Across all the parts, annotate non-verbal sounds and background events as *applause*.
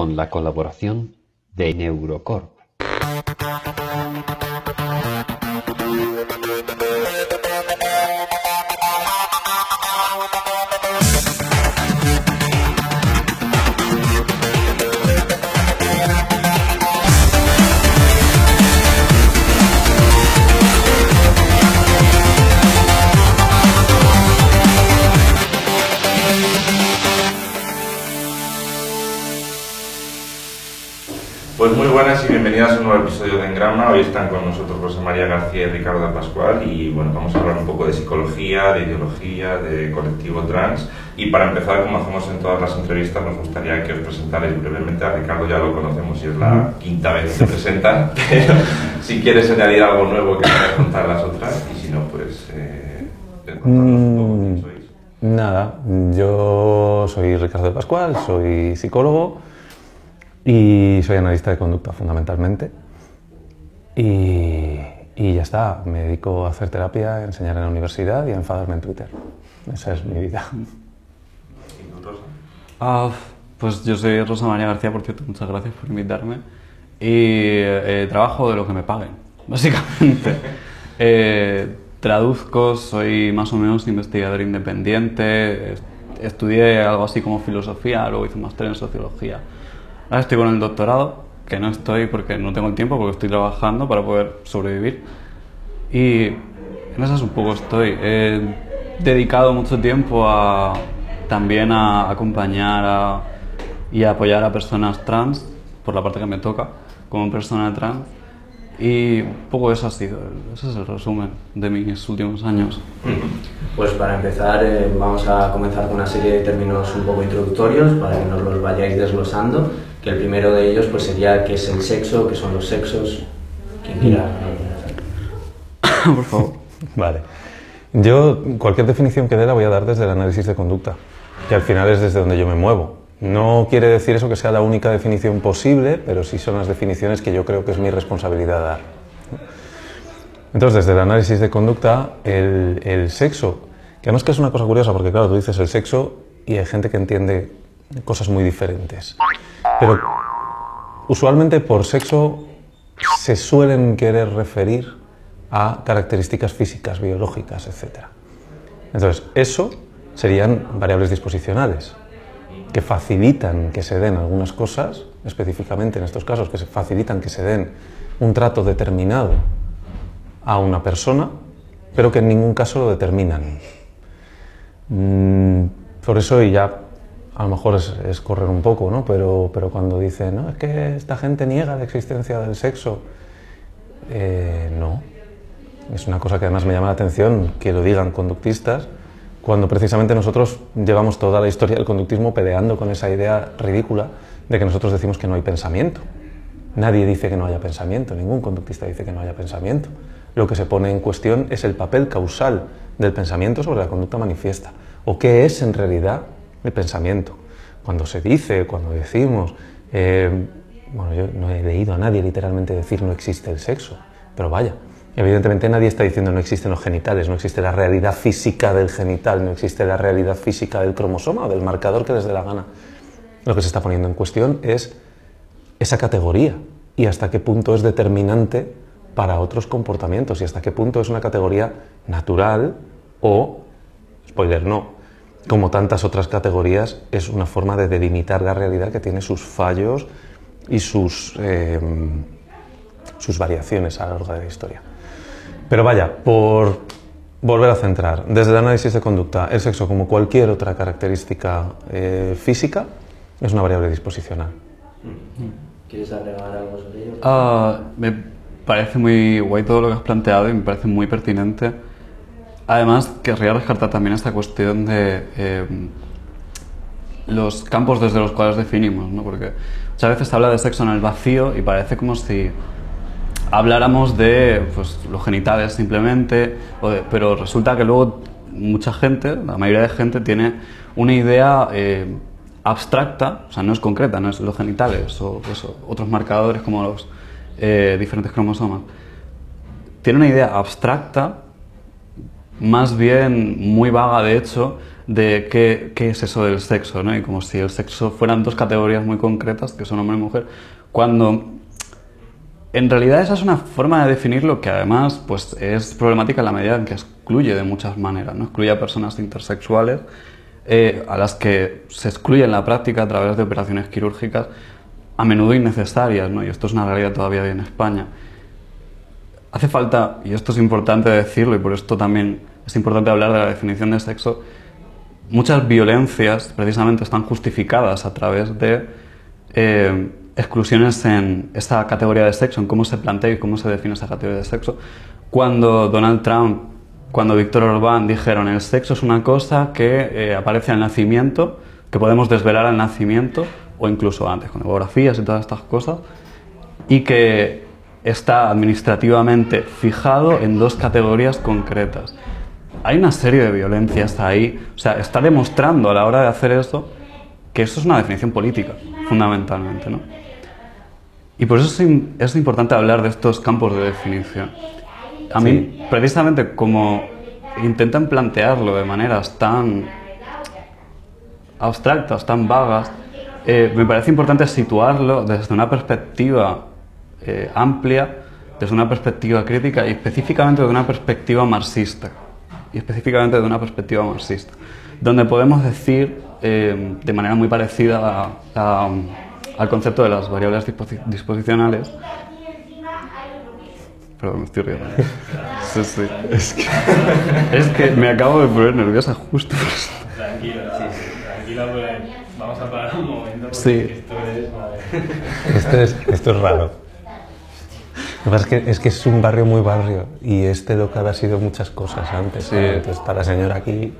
con la colaboración de Neurocorp. Y bienvenidas a un nuevo episodio de Engrama. Hoy están con nosotros Rosa María García y Ricardo Pascual y bueno, vamos a hablar un poco de psicología, de ideología, de colectivo trans. Y para empezar, como hacemos en todas las entrevistas, nos gustaría que os presentarais brevemente. A Ricardo ya lo conocemos y es la quinta vez que se presenta. Pero *laughs* si quieres añadir algo nuevo que quieras contar las otras y si no, pues eh, contarnos un poco quién sois. Nada, yo soy Ricardo Pascual, soy psicólogo y soy analista de conducta fundamentalmente. Y, y ya está, me dedico a hacer terapia, a enseñar en la universidad y a enfadarme en Twitter. Esa es mi vida. ¿Y tú, Rosa? Ah, pues yo soy Rosa María García, por cierto, muchas gracias por invitarme. Y eh, trabajo de lo que me paguen, *laughs* básicamente. *laughs* Eh, traduzco, soy más o menos investigador independiente, est- estudié algo así como filosofía, luego hice un máster en sociología. Ahora estoy con el doctorado, que no estoy porque no tengo el tiempo, porque estoy trabajando para poder sobrevivir. Y en esas un poco estoy. He dedicado mucho tiempo a también a acompañar a- y a apoyar a personas trans, por la parte que me toca, como persona trans. Y un poco eso ha sido, ese es el resumen de mis últimos años. Pues para empezar eh, vamos a comenzar con una serie de términos un poco introductorios para que nos los vayáis desglosando, que el primero de ellos pues sería qué es el sexo, qué son los sexos, quien quiera. *coughs* por favor. Vale. Yo cualquier definición que dé la voy a dar desde el análisis de conducta, que al final es desde donde yo me muevo. No quiere decir eso que sea la única definición posible, pero sí son las definiciones que yo creo que es mi responsabilidad dar. Entonces, desde el análisis de conducta, el, el sexo, que además que es una cosa curiosa, porque claro, tú dices el sexo y hay gente que entiende cosas muy diferentes. Pero usualmente por sexo se suelen querer referir a características físicas, biológicas, etc. Entonces, eso serían variables disposicionales que facilitan que se den algunas cosas, específicamente en estos casos, que facilitan que se den un trato determinado a una persona, pero que en ningún caso lo determinan. Mm, por eso, y ya a lo mejor es, correr un poco, ¿no? pero, pero cuando dicen, no, es que esta gente niega la existencia del sexo, eh, no. Es una cosa que además me llama la atención que lo digan conductistas, cuando precisamente nosotros llevamos toda la historia del conductismo peleando con esa idea ridícula de que nosotros decimos que no hay pensamiento. Nadie dice que no haya pensamiento, ningún conductista dice que no haya pensamiento. Lo que se pone en cuestión es el papel causal del pensamiento sobre la conducta manifiesta, o qué es en realidad el pensamiento. Cuando se dice, cuando decimos, eh, bueno, yo no he leído a nadie literalmente decir no existe el sexo, pero vaya, evidentemente nadie está diciendo no existen los genitales, no existe la realidad física del genital, no existe la realidad física del cromosoma o del marcador que les dé la gana. Lo que se está poniendo en cuestión es esa categoría y hasta qué punto es determinante para otros comportamientos y hasta qué punto es una categoría natural o, spoiler, no, como tantas otras categorías, es una forma de delimitar la realidad que tiene sus fallos y sus, eh, sus variaciones a lo largo de la historia. Pero vaya, por volver a centrar, desde el análisis de conducta, el sexo, como cualquier otra característica eh, física, es una variable disposicional. ¿Quieres agregar algo sobre ello? Ah, me parece muy guay todo lo que has planteado y me parece muy pertinente. Además, querría rescatar también esta cuestión de eh, los campos desde los cuales definimos, ¿no? porque muchas veces se habla de sexo en el vacío y parece como si habláramos de pues, los genitales simplemente, o pero resulta que luego mucha gente, la mayoría de gente, tiene una idea eh, abstracta, o sea, no es concreta, no es los genitales o eso, otros marcadores como los eh, diferentes cromosomas. Tiene una idea abstracta, más bien muy vaga de hecho, de qué, qué es eso del sexo, ¿no? Y como si el sexo fueran dos categorías muy concretas, que son hombre y mujer, cuando en realidad esa es una forma de definirlo que además pues, es problemática en la medida en que excluye de muchas maneras, ¿no? excluye a personas intersexuales, eh, a las que se excluye en la práctica a través de operaciones quirúrgicas a menudo innecesarias, ¿no? y esto es una realidad todavía en España. Hace falta, y esto es importante decirlo, y por esto también es importante hablar de la definición de sexo, muchas violencias precisamente están justificadas a través de eh, exclusiones en esta categoría de sexo, en cómo se plantea y cómo se define esa categoría de sexo. Cuando Donald Trump, cuando Víctor Orbán dijeron el sexo es una cosa que eh, aparece al nacimiento, que podemos desvelar al nacimiento, o incluso antes, con ecografías y todas estas cosas, y que está administrativamente fijado en dos categorías concretas. Hay una serie de violencias ahí, o sea, está demostrando a la hora de hacer eso que eso es una definición política, fundamentalmente, ¿no? Y por eso es, importante hablar de estos campos de definición. A mí, precisamente como intentan plantearlo de maneras tan abstractas, tan vagas, eh, me parece importante situarlo desde una perspectiva eh, amplia, desde una perspectiva crítica y específicamente de una perspectiva marxista. Y específicamente de una perspectiva marxista, donde podemos decir eh, de manera muy parecida al concepto de las variables disposicionales. Perdón, me estoy riendo. *laughs* Sí, sí. Es, que, es que me acabo de poner nerviosa justo. Tranquilo, sí, tranquilo, pues vamos a parar un momento. Sí. Esto es, esto es raro. Lo que pasa es que, es que es un barrio muy barrio y este local ha sido muchas cosas antes. Sí. Entonces está la señora aquí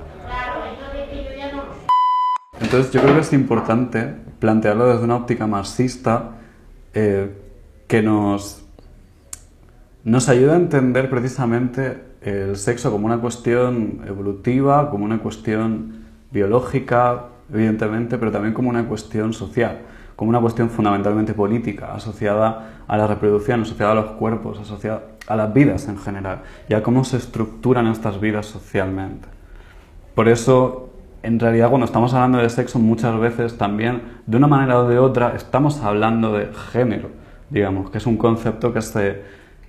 entonces yo creo que es importante plantearlo desde una óptica marxista eh, que nos, nos ayuda a entender precisamente el sexo como una cuestión evolutiva, como una cuestión biológica, evidentemente, pero también como una cuestión social, como una cuestión fundamentalmente política, asociada a la reproducción, asociada a los cuerpos, asociada a las vidas en general y a cómo se estructuran estas vidas socialmente. Por eso en realidad cuando estamos hablando de sexo muchas veces también, de una manera o de otra, estamos hablando de género, digamos, que es un concepto que se,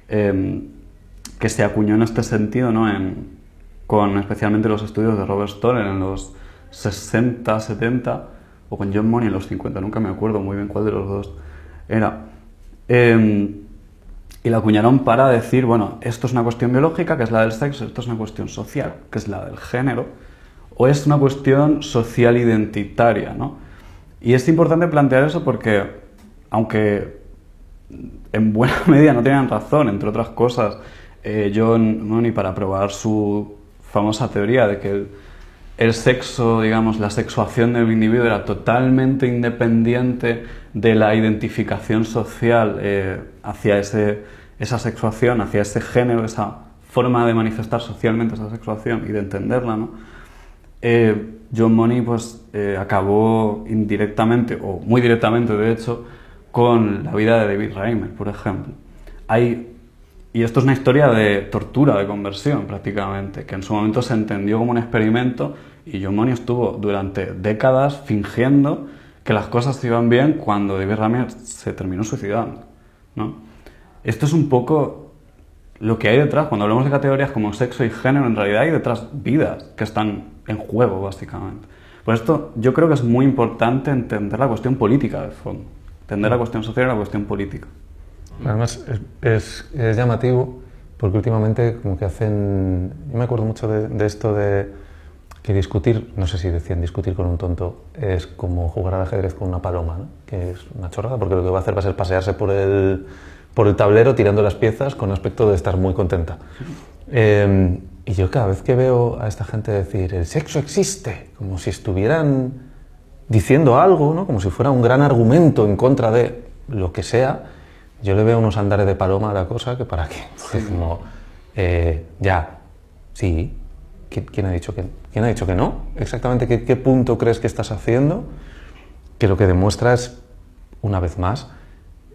em, que se acuñó en este sentido, ¿no? En, con especialmente los estudios de Robert Stoller en los 60, 70, o con John Money en los 50, nunca me acuerdo muy bien cuál de los dos era. Em, y la acuñaron para decir, bueno, esto es una cuestión biológica, que es la del sexo, esto es una cuestión social, que es la del género, o es una cuestión social identitaria, ¿no? Y es importante plantear eso porque, aunque en buena *laughs* medida no tenían razón, entre otras cosas, eh, John Money para probar su famosa teoría de que el, sexo, digamos, la sexuación del individuo era totalmente independiente de la identificación social eh, hacia ese, esa sexuación, hacia ese género, esa forma de manifestar socialmente esa sexuación y de entenderla. Eh, John Money pues, eh, acabó indirectamente, o muy directamente de hecho, con la vida de David Reimer, por ejemplo. Hay, y esto es una historia de tortura, de conversión prácticamente, que en su momento se entendió como un experimento y John Money estuvo durante décadas fingiendo que las cosas iban bien cuando David Reimer se terminó suicidando. ¿no? Esto es un poco lo que hay detrás. Cuando hablamos de categorías como sexo y género, en realidad hay detrás vidas que están en juego, básicamente. Por esto yo creo que es muy importante entender la cuestión política de fondo, entender la cuestión social y la cuestión política. Además, es, llamativo porque últimamente como que hacen... Yo me acuerdo mucho de, esto de que discutir, no sé si decían discutir con un tonto, es como jugar al ajedrez con una paloma, ¿no? que es una chorrada, porque lo que va a hacer va a ser pasearse por el, por el tablero tirando las piezas con aspecto de estar muy contenta. Eh, y yo cada vez que veo a esta gente decir, el sexo existe, como si estuvieran diciendo algo, ¿no? como si fuera un gran argumento en contra de lo que sea, yo le veo unos andares de paloma a la cosa que para qué. Es como, eh, ya, sí, ¿Quién, ha dicho que, ¿quién ha dicho que no? Exactamente qué, qué punto crees que estás haciendo, que lo que demuestra es, una vez más,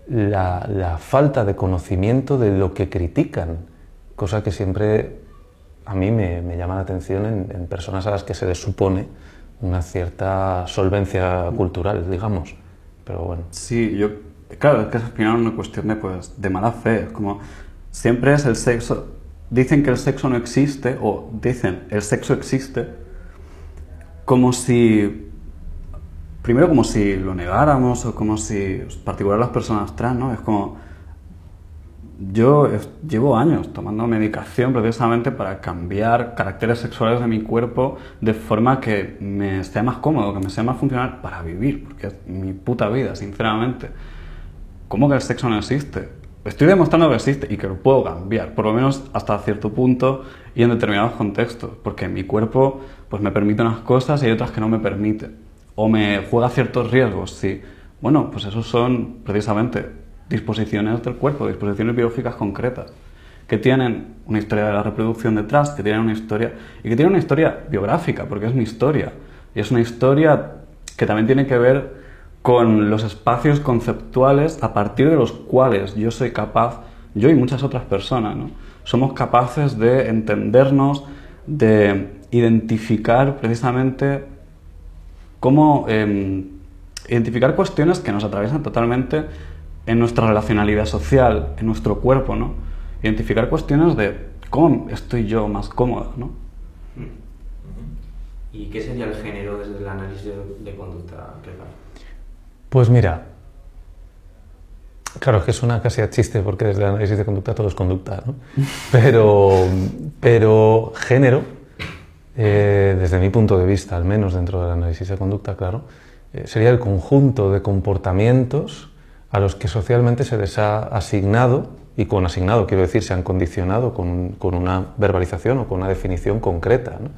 la, la falta de conocimiento de lo que critican, cosa que siempre a mí me, me llama la atención en, en personas a las que se les supone una cierta solvencia cultural, digamos. Pero bueno. Sí, yo, claro, es que al final una cuestión de, pues, de mala fe. Es como, siempre es el sexo. Dicen que el sexo no existe, o dicen el sexo existe, como si. Primero, como si lo negáramos, o como si. Particular las personas trans, ¿no? Es como. Yo llevo años tomando medicación precisamente para cambiar caracteres sexuales de mi cuerpo de forma que me sea más cómodo, que me sea más funcional para vivir, porque es mi puta vida, sinceramente. ¿Cómo que el sexo no existe? Estoy demostrando que existe y que lo puedo cambiar, por lo menos hasta cierto punto y en determinados contextos, porque mi cuerpo pues me permite unas cosas y hay otras que no me permite. O me juega ciertos riesgos, sí. Bueno, pues esos son precisamente disposiciones del cuerpo, disposiciones biológicas concretas, que tienen una historia de la reproducción detrás, que tienen una historia y que tienen una historia biográfica, porque es mi historia. Y es una historia que también tiene que ver con los espacios conceptuales a partir de los cuales yo soy capaz, yo y muchas otras personas, ¿no? somos capaces de entendernos, de identificar precisamente cómo em, identificar cuestiones que nos atraviesan totalmente en nuestra relacionalidad social, en nuestro cuerpo, ¿no? Identificar cuestiones de cómo estoy yo más cómoda, ¿no? ¿Y qué sería el género desde el análisis de, conducta, Clegar? Pues mira, claro, es que suena casi a chiste porque desde el análisis de conducta todo es conducta, ¿no? *laughs* Pero, pero género, eh, desde mi punto de vista, al menos dentro del análisis de conducta, claro, eh, sería el conjunto de comportamientos a los que socialmente se les ha asignado, y con asignado quiero decir se han condicionado con, con una verbalización o con una definición concreta. ¿no?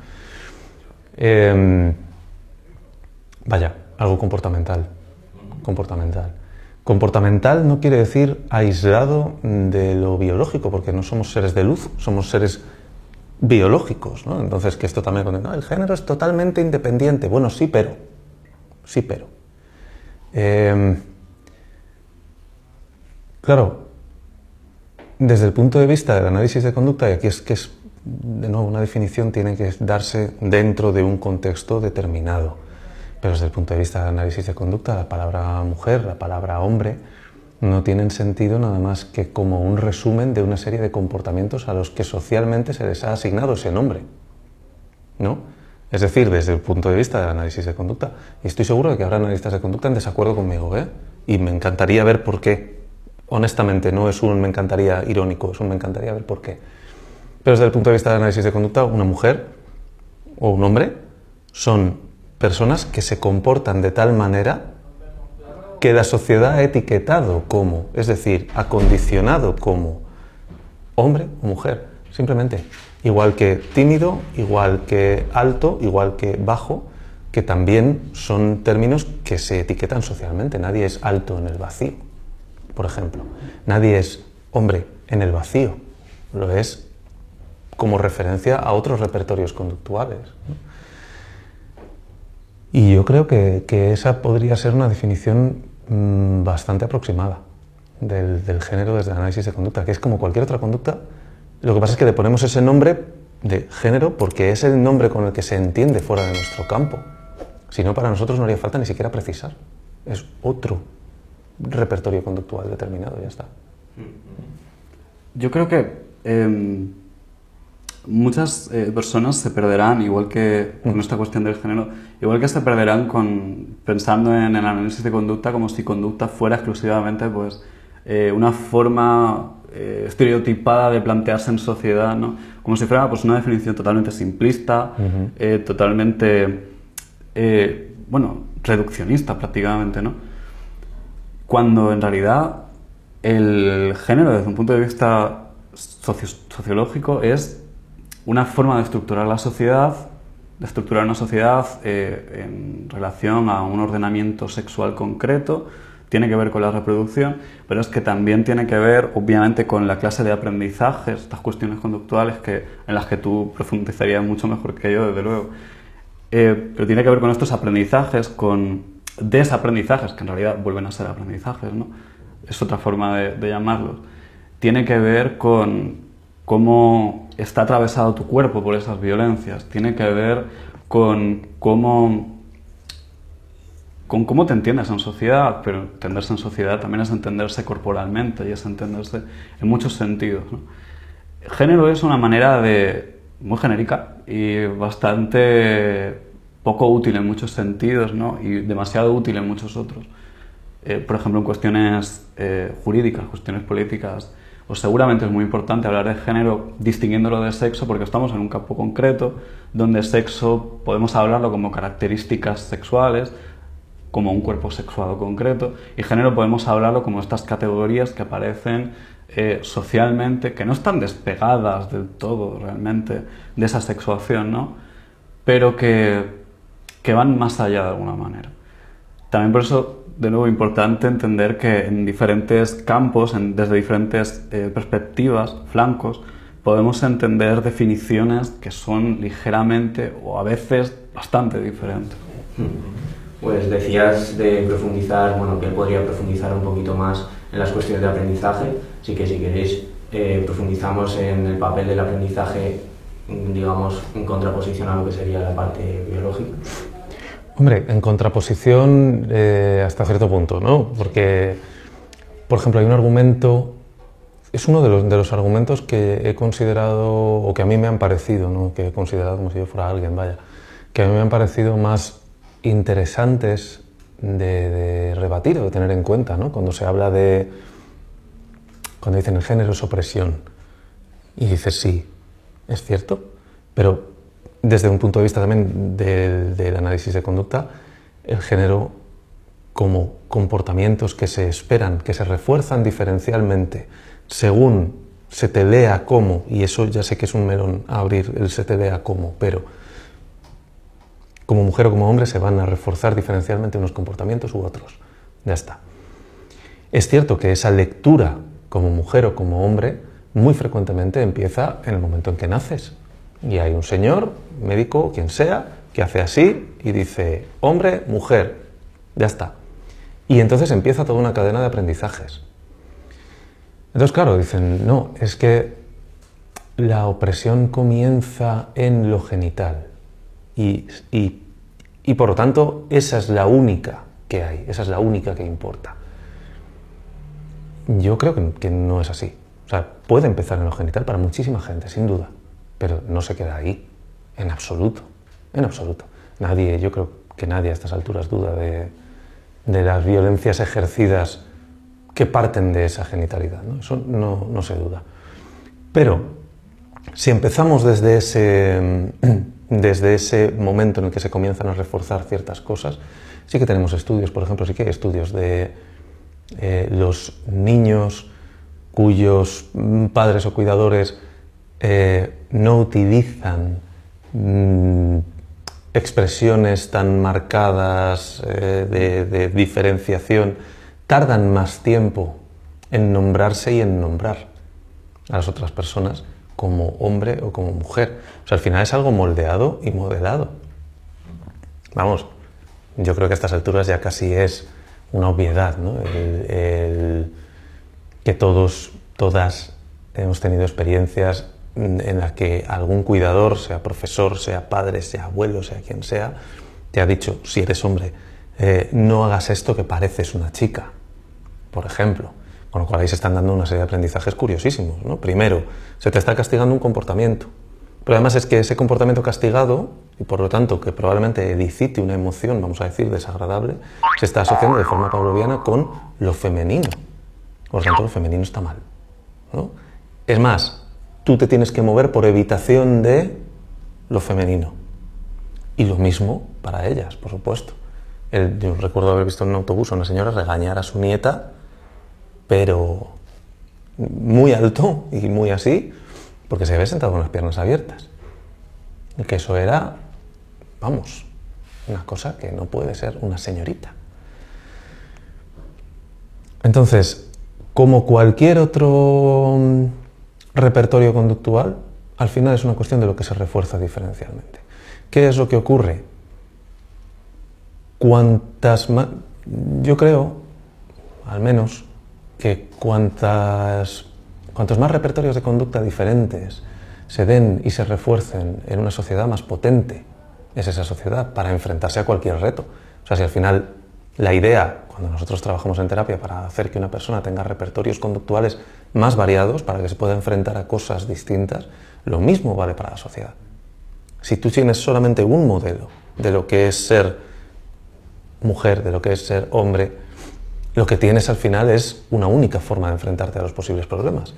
Em, vaya, algo comportamental. Comportamental. Comportamental no quiere decir aislado de lo biológico, porque no somos seres de luz, somos seres biológicos, ¿no? Entonces, que esto también, el género es totalmente independiente. Bueno, sí, pero. Sí, pero. Em, claro, desde el punto de vista del análisis de conducta, y aquí es que es, de nuevo, una definición tiene que darse dentro de un contexto determinado. Pero desde el punto de vista del análisis de conducta, la palabra mujer, la palabra hombre, no tienen sentido nada más que como un resumen de una serie de comportamientos a los que socialmente se les ha asignado ese nombre. ¿No? Es decir, desde el punto de vista del análisis de conducta. Y estoy seguro de que habrá analistas de conducta en desacuerdo conmigo, ¿eh? Y me encantaría ver por qué. Honestamente, no es un me encantaría irónico, es un me encantaría ver por qué. Pero desde el punto de vista del análisis de conducta, una mujer o un hombre son personas que se comportan de tal manera que la sociedad ha etiquetado como, es decir, acondicionado como hombre o mujer, simplemente. Igual que tímido, igual que alto, igual que bajo, que también son términos que se etiquetan socialmente. Nadie es alto en el vacío, por ejemplo. Nadie es hombre en el vacío. Lo es como referencia a otros repertorios conductuales. Y yo creo que, que, esa podría ser una definición mmm, bastante aproximada del, del, género desde el análisis de conducta, que es como cualquier otra conducta. Lo que pasa es que le ponemos ese nombre de género porque es el nombre con el que se entiende fuera de nuestro campo. Si no, para nosotros no haría falta ni siquiera precisar. Es otro repertorio conductual determinado, ya está. Yo creo que eh, muchas eh, personas se perderán, igual que con esta cuestión del género, igual que se perderán con, pensando en el análisis de conducta como si conducta fuera exclusivamente pues, eh, una forma eh, estereotipada de plantearse en sociedad, ¿no? como si fuera pues, una definición totalmente simplista, uh -huh. totalmente, bueno, reduccionista prácticamente, ¿no? cuando en realidad el género desde un punto de vista socio sociológico es una forma de estructurar la sociedad, de estructurar una sociedad eh, en relación a un ordenamiento sexual concreto, tiene que ver con la reproducción, pero es que también tiene que ver, obviamente, con la clase de aprendizajes, estas cuestiones conductuales que, en las que tú profundizarías mucho mejor que yo, desde luego. Eh, pero tiene que ver con estos aprendizajes, con desaprendizajes, que en realidad vuelven a ser aprendizajes, ¿no? Es otra forma de, de llamarlos. Tiene que ver con cómo está atravesado tu cuerpo por esas violencias, tiene que ver con cómo, con cómo te entiendes en sociedad, pero entenderse en sociedad también es entenderse corporalmente y es entenderse en muchos sentidos. Género es una manera de, muy genérica y bastante poco útil en muchos sentidos ¿no? y demasiado útil en muchos otros. Eh, por ejemplo, en cuestiones eh, jurídicas, cuestiones políticas, pues seguramente es muy importante hablar de género distinguiéndolo de sexo porque estamos en un campo concreto donde sexo podemos hablarlo como características sexuales, como un cuerpo sexuado concreto, y género podemos hablarlo como estas categorías que aparecen eh, socialmente, que no están despegadas del todo realmente de esa sexuación, ¿no? pero que, que van más allá de alguna manera. También por eso, de nuevo, importante entender que en diferentes campos, en, desde diferentes eh, perspectivas, flancos, podemos entender definiciones que son ligeramente o a veces bastante diferentes. Pues decías de profundizar, bueno, que él podría profundizar un poquito más en las cuestiones de aprendizaje, así que si queréis eh, profundizamos en el papel del aprendizaje, digamos, en contraposición a lo que sería la parte biológica. Hombre, en contraposición eh, hasta cierto punto, ¿no? Porque, por ejemplo, hay un argumento, es uno de los, de los argumentos que he considerado, o que a mí me han parecido, ¿no? Que he considerado como si yo fuera alguien, vaya, que a mí me han parecido más interesantes de, de rebatir o de tener en cuenta, ¿no? Cuando se habla de, cuando dicen el género es opresión, y dices sí, es cierto, pero desde un punto de vista también del, del análisis de conducta, el género como comportamientos que se esperan, que se refuerzan diferencialmente según se te lea como, y eso ya sé que es un melón abrir, el se te lea como, pero como mujer o como hombre se van a reforzar diferencialmente unos comportamientos u otros. Ya está. Es cierto que esa lectura como mujer o como hombre muy frecuentemente empieza en el momento en que naces. Y hay un señor, médico, quien sea, que hace así y dice, hombre, mujer, ya está. Y entonces empieza toda una cadena de aprendizajes. Entonces, claro, dicen, no, es que la opresión comienza en lo genital. Y, y, por lo tanto, esa es la única que hay, esa es la única que importa. Yo creo que, que no es así. O sea, puede empezar en lo genital para muchísima gente, sin duda pero no se queda ahí, en absoluto, en absoluto. Nadie, yo creo que nadie a estas alturas duda de, de las violencias ejercidas que parten de esa genitalidad, ¿no? eso no, no se duda. Pero si empezamos desde ese, desde ese momento en el que se comienzan a reforzar ciertas cosas, sí que tenemos estudios, por ejemplo, sí que hay estudios de eh, los niños cuyos padres o cuidadores eh, no utilizan mmm, expresiones tan marcadas eh, de, diferenciación, tardan más tiempo en nombrarse y en nombrar a las otras personas como hombre o como mujer. O sea, al final es algo moldeado y modelado. Vamos, yo creo que a estas alturas ya casi es una obviedad, que todos, todas hemos tenido experiencias en la que algún cuidador, sea profesor, sea padre, sea abuelo, sea quien sea, te ha dicho, si eres hombre, eh, no hagas esto que pareces una chica, por ejemplo. Con lo cual ahí se están dando una serie de aprendizajes curiosísimos. ¿no? Primero, se te está castigando un comportamiento. Pero además es que ese comportamiento castigado, y por lo tanto que probablemente elicite una emoción, vamos a decir, desagradable, se está asociando de forma pavloviana con lo femenino. Por lo tanto, lo femenino está mal. ¿no? Es más, tú te tienes que mover por evitación de lo femenino. Y lo mismo para ellas, por supuesto. Yo recuerdo haber visto en un autobús a una señora regañar a su nieta, pero muy alto y muy así, porque se había sentado con las piernas abiertas. Y que eso era, vamos, una cosa que no puede ser una señorita. Entonces, como cualquier otro repertorio conductual, al final es una cuestión de lo que se refuerza diferencialmente. ¿Qué es lo que ocurre? Cuantas más, yo creo, al menos, que cuantas, cuantos más repertorios de conducta diferentes se den y se refuercen en una sociedad más potente, es esa sociedad para enfrentarse a cualquier reto. O sea, si al final la idea, cuando nosotros trabajamos en terapia para hacer que una persona tenga repertorios conductuales más variados, para que se pueda enfrentar a cosas distintas, lo mismo vale para la sociedad. Si tú tienes solamente un modelo de lo que es ser mujer, de lo que es ser hombre, lo que tienes al final es una única forma de enfrentarte a los posibles problemas.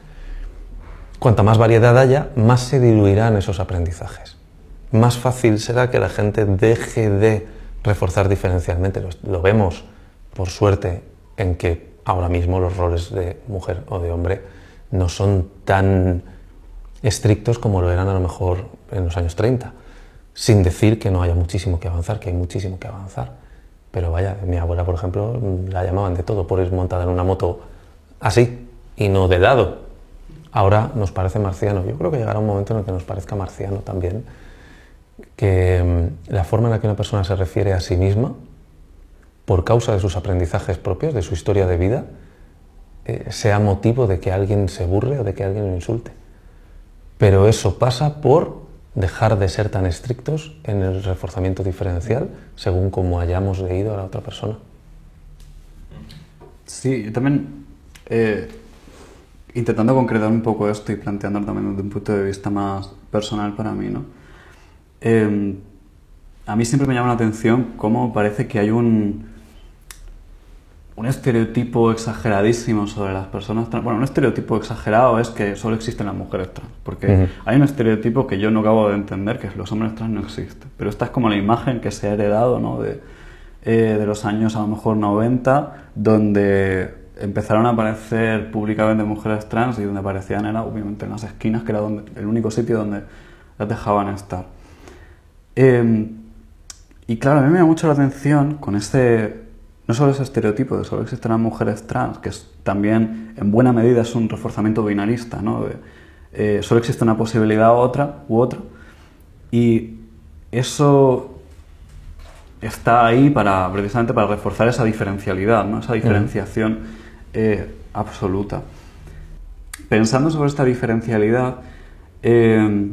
Cuanta más variedad haya, más se diluirán esos aprendizajes. Más fácil será que la gente deje de reforzar diferencialmente. Lo, vemos, por suerte, en que ahora mismo los roles de mujer o de hombre no son tan estrictos como lo eran a lo mejor en los años 30, sin decir que no haya muchísimo que avanzar, que hay muchísimo que avanzar. Pero vaya, mi abuela, por ejemplo, la llamaban de todo por ir montada en una moto así y no de lado. Ahora nos parece marciano. Yo creo que llegará un momento en el que nos parezca marciano también que mm, la forma en la que una persona se refiere a sí misma, por causa de sus aprendizajes propios, de su historia de vida, eh, sea motivo de que alguien se burle o de que alguien lo insulte. Pero eso pasa por dejar de ser tan estrictos en el reforzamiento diferencial según como hayamos leído a la otra persona. Sí, también eh, intentando concretar un poco esto y planteando también desde un punto de vista más personal para mí, ¿no? Em, a mí siempre me llama la atención cómo parece que hay un, un estereotipo exageradísimo sobre las personas trans. Bueno, un estereotipo exagerado es que solo existen las mujeres trans, porque hay un estereotipo que yo no acabo de entender, que es los hombres trans no existen. Pero esta es como la imagen que se ha heredado ¿no? de, eh, de los años a lo mejor 90, donde empezaron a aparecer públicamente mujeres trans y donde aparecían era obviamente en las esquinas, que era donde, el único sitio donde las dejaban estar. Em, y claro, a mí me llama mucho la atención con ese, no solo ese estereotipo de solo existen las mujeres trans, que es, también en buena medida es un reforzamiento binarista, ¿no? Eh, solo existe una posibilidad u otra, u otra, y eso está ahí para, precisamente para reforzar esa diferencialidad, ¿no? esa diferenciación eh, absoluta. Pensando sobre esta diferencialidad, eh,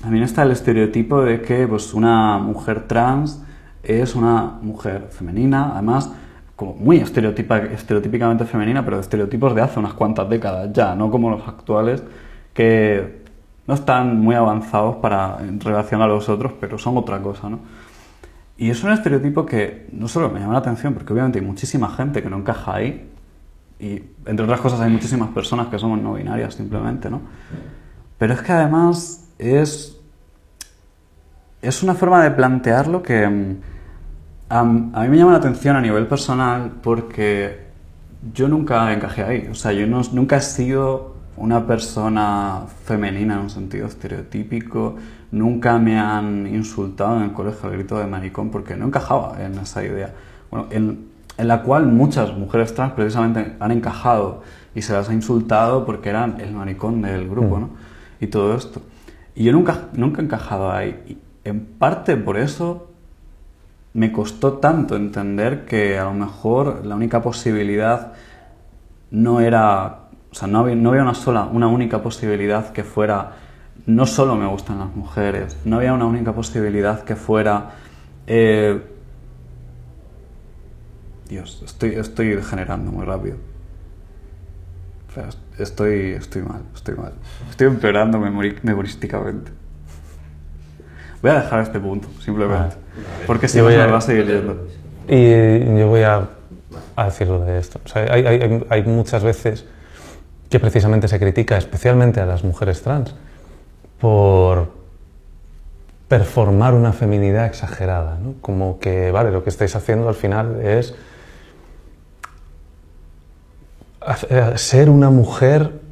también está el estereotipo de que pues, una mujer trans es una mujer femenina, además como muy estereotípicamente femenina, pero de estereotipos de hace unas cuantas décadas ya, no como los actuales, que no están muy avanzados para, en relación a los otros, pero son otra cosa, ¿no? Y es un estereotipo que no solo me llama la atención, porque obviamente hay muchísima gente que no encaja ahí, y entre otras cosas hay muchísimas personas que somos no binarias simplemente, ¿no? Pero es que además es, es una forma de plantearlo que a, mí me llama la atención a nivel personal porque yo nunca encajé ahí. O sea, yo nunca he sido una persona femenina en un sentido estereotípico. Nunca me han insultado en el colegio al grito de maricón porque no encajaba en esa idea. Bueno, en, en la cual muchas mujeres trans precisamente han encajado y se las ha insultado porque eran el maricón del grupo, mm. ¿no? Y todo esto. Y yo nunca, nunca he encajado ahí. Y en parte por eso me costó tanto entender que a lo mejor la única posibilidad no era, o sea, no había, no había una sola, una única posibilidad que fuera, no solo me gustan las mujeres, no había una única posibilidad que fuera, eh, Dios, estoy, estoy degenerando muy rápido estoy, estoy mal, estoy mal. Estoy empeorando memorísticamente. Voy a dejar este punto, simplemente. Porque si no, me va a seguir. Y yo voy a, a decirlo de esto. hay, hay, hay, muchas veces que precisamente se critica, especialmente a las mujeres trans, por performar una feminidad exagerada. ¿no? Como que, vale, lo que estáis haciendo al final es ser una mujer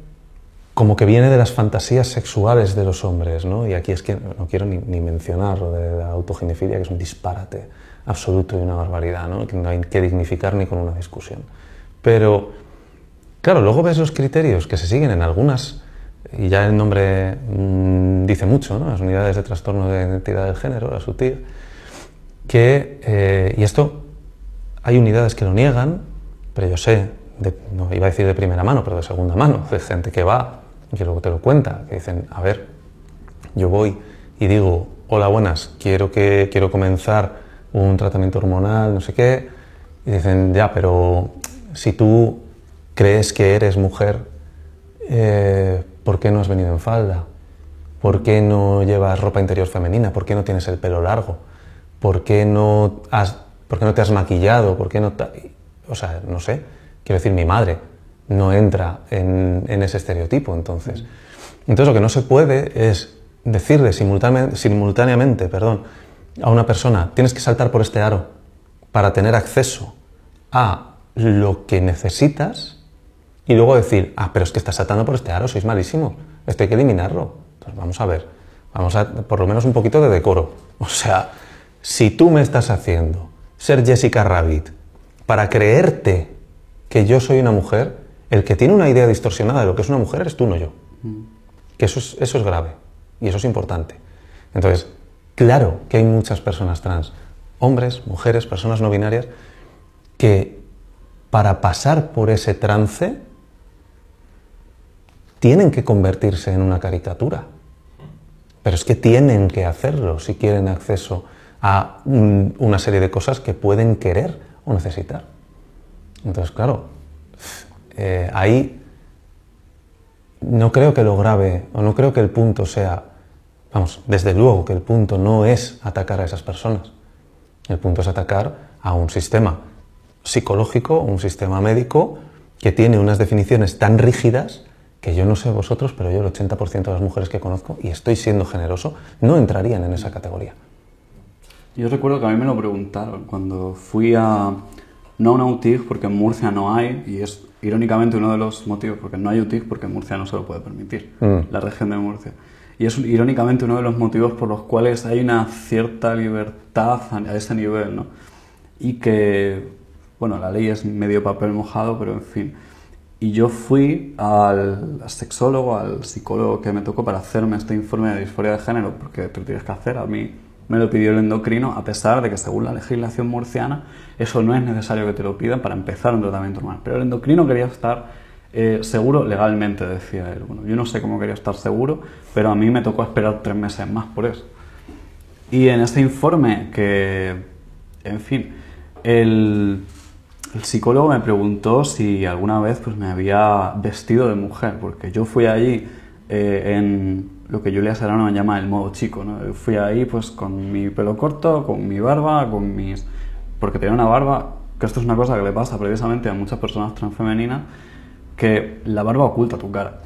como que viene de las fantasías sexuales de los hombres, ¿no? Y aquí es que no quiero ni, mencionar lo de la autoginefilia, que es un disparate absoluto y una barbaridad, ¿no? Que no hay que dignificar ni con una discusión. Pero, claro, luego ves los criterios que se siguen en algunas, y ya el nombre mm, dice mucho, ¿no? Las unidades de trastorno de identidad del género, la SUTIG, que, eh, y esto, hay unidades que lo niegan, pero yo sé no iba a decir de primera mano, pero de segunda mano, de gente que va que luego te lo cuenta, que dicen, a ver, yo voy y digo, hola, buenas, quiero, que, quiero comenzar un tratamiento hormonal, no sé qué, y dicen, ya, pero si tú crees que eres mujer, eh, ¿por qué no has venido en falda? ¿Por qué no llevas ropa interior femenina? ¿Por qué no tienes el pelo largo? ¿Por qué no, has, por qué no te has maquillado? ¿Por qué no ta- O sea, no sé. Quiero decir, mi madre no entra en, ese estereotipo, entonces. Entonces lo que no se puede es decirle simultáneamente, perdón, a una persona, tienes que saltar por este aro para tener acceso a lo que necesitas y luego decir, ah, pero es que estás saltando por este aro, sois malísimos, esto hay que eliminarlo. Entonces vamos a ver, vamos a por lo menos un poquito de decoro. O sea, si tú me estás haciendo ser Jessica Rabbit para creerte que yo soy una mujer, el que tiene una idea distorsionada de lo que es una mujer eres tú, no yo. Que eso es, eso es grave y eso es importante. Entonces, claro que hay muchas personas trans, hombres, mujeres, personas no binarias, que para pasar por ese trance tienen que convertirse en una caricatura. Pero es que tienen que hacerlo si quieren acceso a un- una serie de cosas que pueden querer o necesitar. Entonces, claro, eh, ahí no creo que lo grave, o no creo que el punto sea, vamos, desde luego que el punto no es atacar a esas personas. El punto es atacar a un sistema psicológico, un sistema médico que tiene unas definiciones tan rígidas que yo no sé vosotros, pero yo el 80% de las mujeres que conozco, y estoy siendo generoso, no entrarían en esa categoría. Yo recuerdo que a mí me lo preguntaron cuando fui a, no a una porque en Murcia no hay, y es irónicamente uno de los motivos, porque no hay UTIG porque Murcia no se lo puede permitir, Mm. la región de Murcia. Y es irónicamente uno de los motivos por los cuales hay una cierta libertad a a ese nivel, ¿no? Y que, bueno, la ley es medio papel mojado, pero en fin. Y yo fui al sexólogo, al psicólogo que me tocó para hacerme este informe de disforia de género, porque te lo tienes que hacer. A mí me lo pidió el endocrino, a pesar de que según la legislación murciana eso no es necesario que te lo pidan para empezar un tratamiento hormonal. Pero el endocrino quería estar eh, seguro legalmente, decía él. Bueno, yo no sé cómo quería estar seguro, pero a mí me tocó esperar tres meses más por eso. Y en este informe que, en fin, el, el psicólogo me preguntó si alguna vez pues, me había vestido de mujer, porque yo fui allí eh, en lo que Julia Serrano llama el modo chico. ¿no? Fui ahí pues con mi pelo corto, con mi barba, con mis... porque tenía una barba, que esto es una cosa que le pasa precisamente a muchas personas transfemeninas, que la barba oculta tu cara.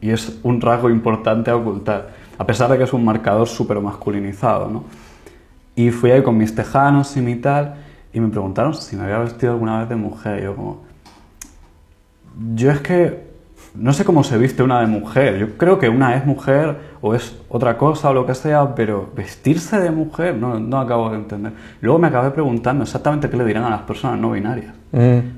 Y es un rasgo importante a ocultar, a pesar de que es un marcador súper masculinizado, ¿no? Y fui ahí con mis tejanos y mi tal, y me preguntaron si me había vestido alguna vez de mujer. Y yo como... Yo es que no sé cómo se viste una de mujer. Yo creo que una es mujer o es otra cosa o lo que sea, pero vestirse de mujer no, no acabo de entender. Luego me acabé preguntando exactamente qué le dirán a las personas no binarias.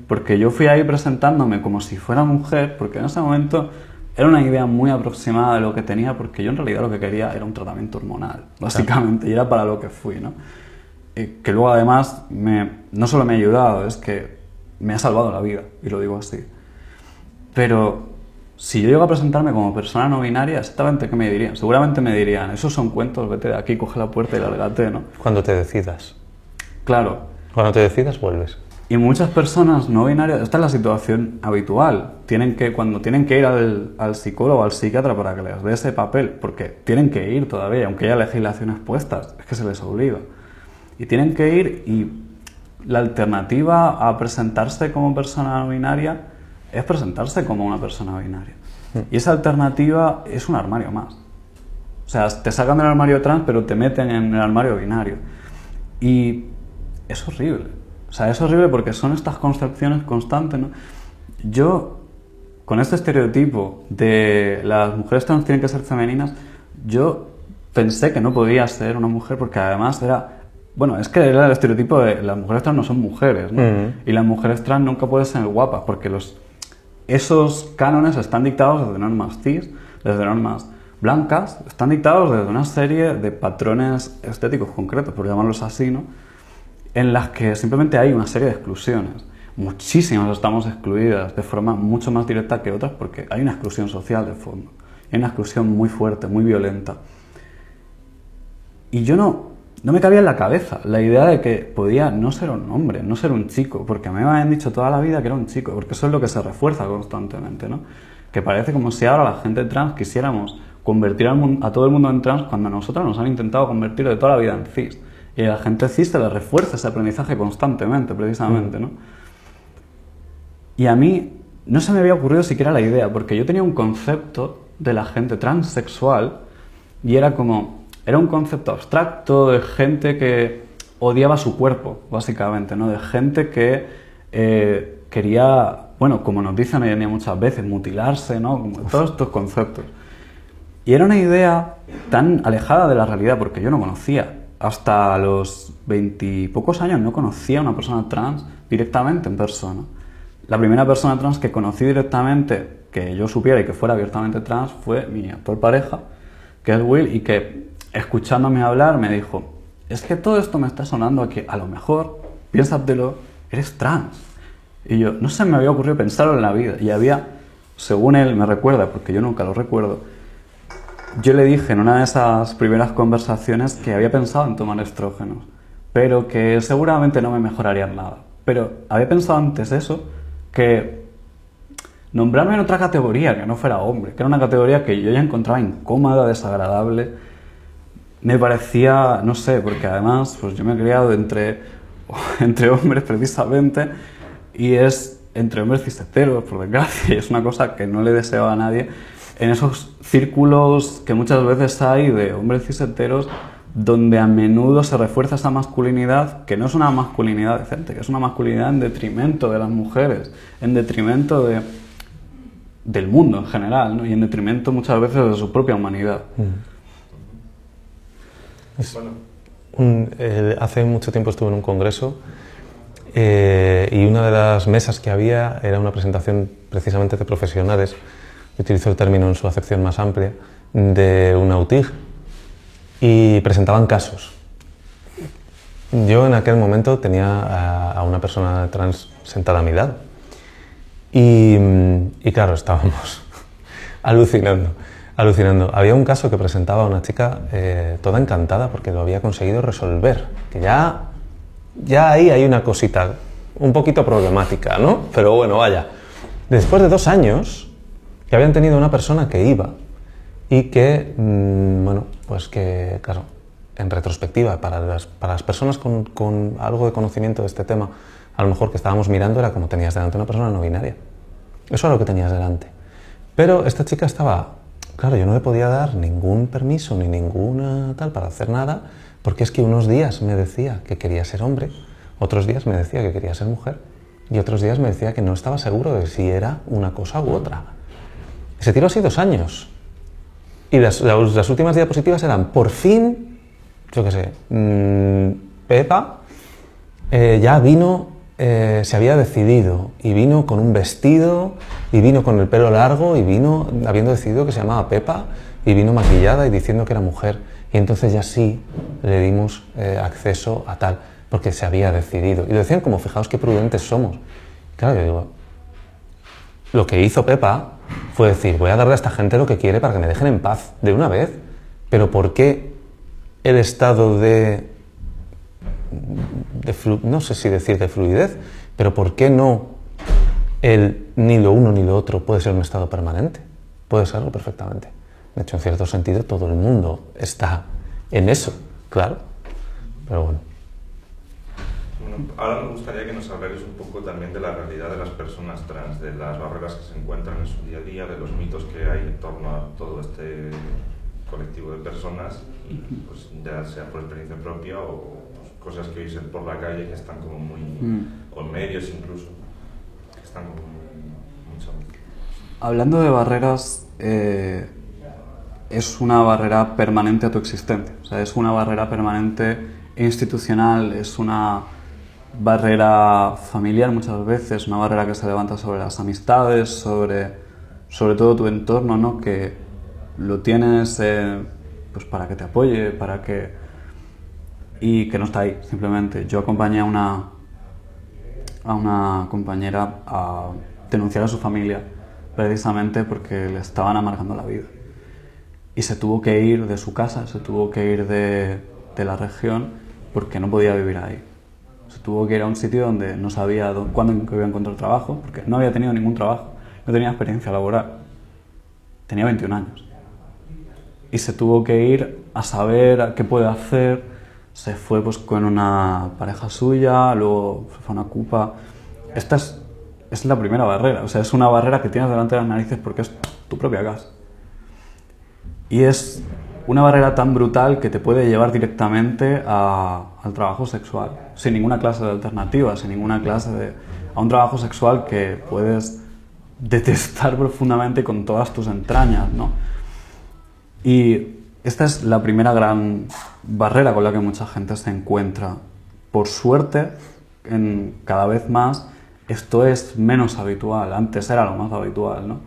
Porque yo fui ahí presentándome como si fuera mujer, porque en ese momento era una idea muy aproximada de lo que tenía, porque yo en realidad lo que quería era un tratamiento hormonal, básicamente, y era para lo que fui, ¿no? Eh, que luego además me, no solo me ha ayudado, es que me ha salvado la vida, y lo digo así. Pero si yo llego a presentarme como persona no binaria, exactamente qué me dirían. Seguramente me dirían, esos son cuentos, vete de aquí, coge la puerta y lárgate, ¿no? Cuando te decidas. Claro, Cuando te decidas, vuelves. y muchas personas no binarias, esta es la situación habitual, tienen que, cuando tienen que ir al, al psicólogo o al psiquiatra para que les dé ese papel, porque tienen que ir todavía, aunque haya legislaciones puestas, es que se les obliga. Y tienen que ir y la alternativa a presentarse como persona no binaria es presentarse como una persona binaria. Y esa alternativa es un armario más. O sea, te sacan del armario trans, pero te meten en el armario binario. Y es horrible. O sea, es horrible porque son estas concepciones constantes, ¿no? Yo, con este estereotipo de las mujeres trans tienen que ser femeninas, yo pensé que no podía ser una mujer porque además era... Bueno, es que era el estereotipo de las mujeres trans no son mujeres, ¿no? Ujú. Y las mujeres trans nunca pueden ser guapas porque los, esos cánones están dictados desde normas cis, desde normas blancas, están dictados desde una serie de patrones estéticos concretos, por llamarlos así, ¿no? en las que simplemente hay una serie de exclusiones. muchísimas estamos excluidas de forma mucho más directa que otras porque hay una exclusión social de fondo. Hay una exclusión muy fuerte, muy violenta. Y yo no, no me cabía en la cabeza la idea de que podía no ser un hombre, no ser un chico, porque me habían dicho toda la vida que era un chico, porque eso es lo que se refuerza constantemente, ¿no? Que parece como si ahora la gente trans quisiéramos convertir a todo el mundo en trans cuando a nosotros nos han intentado convertir de toda la vida en cis. Y a la gente cis se le refuerza ese aprendizaje constantemente, precisamente, ¿no? Y a mí no se me había ocurrido siquiera la idea, porque yo tenía un concepto de la gente transexual y era como, era un concepto abstracto de gente que odiaba su cuerpo, básicamente, ¿no? De gente que eh, quería, bueno, como nos dicen hoy en día muchas veces, mutilarse, ¿no? Como todos estos conceptos. Y era una idea tan alejada de la realidad, porque yo no conocía. Hasta los veintipocos años no conocía a una persona trans directamente en persona. La primera persona trans que conocí directamente, que yo supiera y que fuera abiertamente trans, fue mi actual pareja, que es Will, y que escuchándome hablar me dijo, es que todo esto me está sonando a que a lo mejor, piénsatelo, eres trans. Y yo, no se me había ocurrido pensarlo en la vida. Y había, según él me recuerda, porque yo nunca lo recuerdo, yo le dije en una de esas primeras conversaciones que había pensado en tomar estrógenos, pero que seguramente no me mejorarían nada. Pero había pensado antes eso, que nombrarme en otra categoría, que no fuera hombre, que era una categoría que yo ya encontraba incómoda, desagradable, me parecía, no sé, porque además pues yo me he criado entre, *laughs* entre hombres precisamente y es entre hombres ciseteros, por desgracia, *laughs* y es una cosa que no le deseo a nadie. En esos círculos que muchas veces hay de hombres ciseteros, donde a menudo se refuerza esa masculinidad, que no es una masculinidad decente, que es una masculinidad en detrimento de las mujeres, en detrimento de, del mundo en general, y en detrimento muchas veces de su propia humanidad. Un- eh, hace mucho tiempo estuve en un congreso eh, y una de las mesas que había era una presentación precisamente de profesionales, utilizo el término en su acepción más amplia, de una UTIG y presentaban casos. Yo en aquel momento tenía a, a una persona trans sentada a mi lado y, y claro, estábamos *laughs* alucinando, alucinando. Había un caso que presentaba una chica eh, toda encantada porque lo había conseguido resolver, que ya, ya ahí hay una cosita un poquito problemática, ¿no? Pero bueno, vaya. Después de dos años que habían tenido una persona que iba y que, mm, bueno, pues que, claro, en retrospectiva, para las, para las personas con, con algo de conocimiento de este tema, a lo mejor que estábamos mirando era como tenías delante una persona no binaria. Eso era lo que tenías delante. Pero esta chica estaba, claro, yo no le podía dar ningún permiso ni ninguna tal para hacer nada, porque es que unos días me decía que quería ser hombre, otros días me decía que quería ser mujer, y otros días me decía que no estaba seguro de si era una cosa u otra. Se tiró así dos años. Y las, las- últimas diapositivas eran, por fin, yo qué sé, mm, Pepa eh, ya vino, eh, se había decidido, y vino con un vestido, y vino con el pelo largo, y vino habiendo decidido que se llamaba Pepa, y vino maquillada y diciendo que era mujer. Y entonces ya sí le dimos eh, acceso a tal, porque se había decidido. Y lo decían como, fijaos qué prudentes somos. Claro, yo digo, lo que hizo Pepa fue decir, voy a darle a esta gente lo que quiere para que me dejen en paz de una vez. Pero ¿por qué el estado de, no sé si decir de fluidez, pero ¿por qué no el ni lo uno ni lo otro puede ser un estado permanente? Puede serlo perfectamente. De hecho, en cierto sentido, todo el mundo está en eso, claro. Pero bueno. Ahora me gustaría que nos hablarais un poco también de la realidad de las personas trans, de las barreras que se encuentran en su día a día, de los mitos que hay en torno a todo este colectivo de personas, pues ya sea por experiencia propia o cosas que oís por la calle que están como muy, o en medios incluso, que están como muy, mucho. Hablando de barreras, eh, es una barrera permanente a tu existencia. O sea, es una barrera permanente institucional, es una barrera familiar muchas veces, una barrera que se levanta sobre las amistades, sobre, sobre todo tu entorno, ¿no? Que lo tienes eh, pues para que te apoye, para que... y que no está ahí, simplemente. Yo acompañé a una, a una compañera a denunciar a su familia precisamente porque le estaban amargando la vida. Y se tuvo que ir de su casa, se tuvo que ir de, de la región porque no podía vivir ahí. Se tuvo que ir a un sitio donde no sabía dó- cuándo iba a encontrar trabajo, porque no había tenido ningún trabajo, no tenía experiencia laboral. Tenía 21 años. Y se tuvo que ir a saber qué puede hacer. Se fue pues con una pareja suya, luego fue a una cupa. Esta es, es la primera barrera, o sea, es una barrera que tienes delante de las narices porque es tu propia casa. Y es una barrera tan brutal que te puede llevar directamente al trabajo sexual, sin ninguna clase de alternativa, sin ninguna clase de... a un trabajo sexual que puedes detestar *laughs* profundamente con todas tus entrañas, ¿no? Y esta es la primera gran barrera con la que mucha gente se encuentra. Por suerte, en, cada vez más, esto es menos habitual. Antes era lo más habitual, ¿no?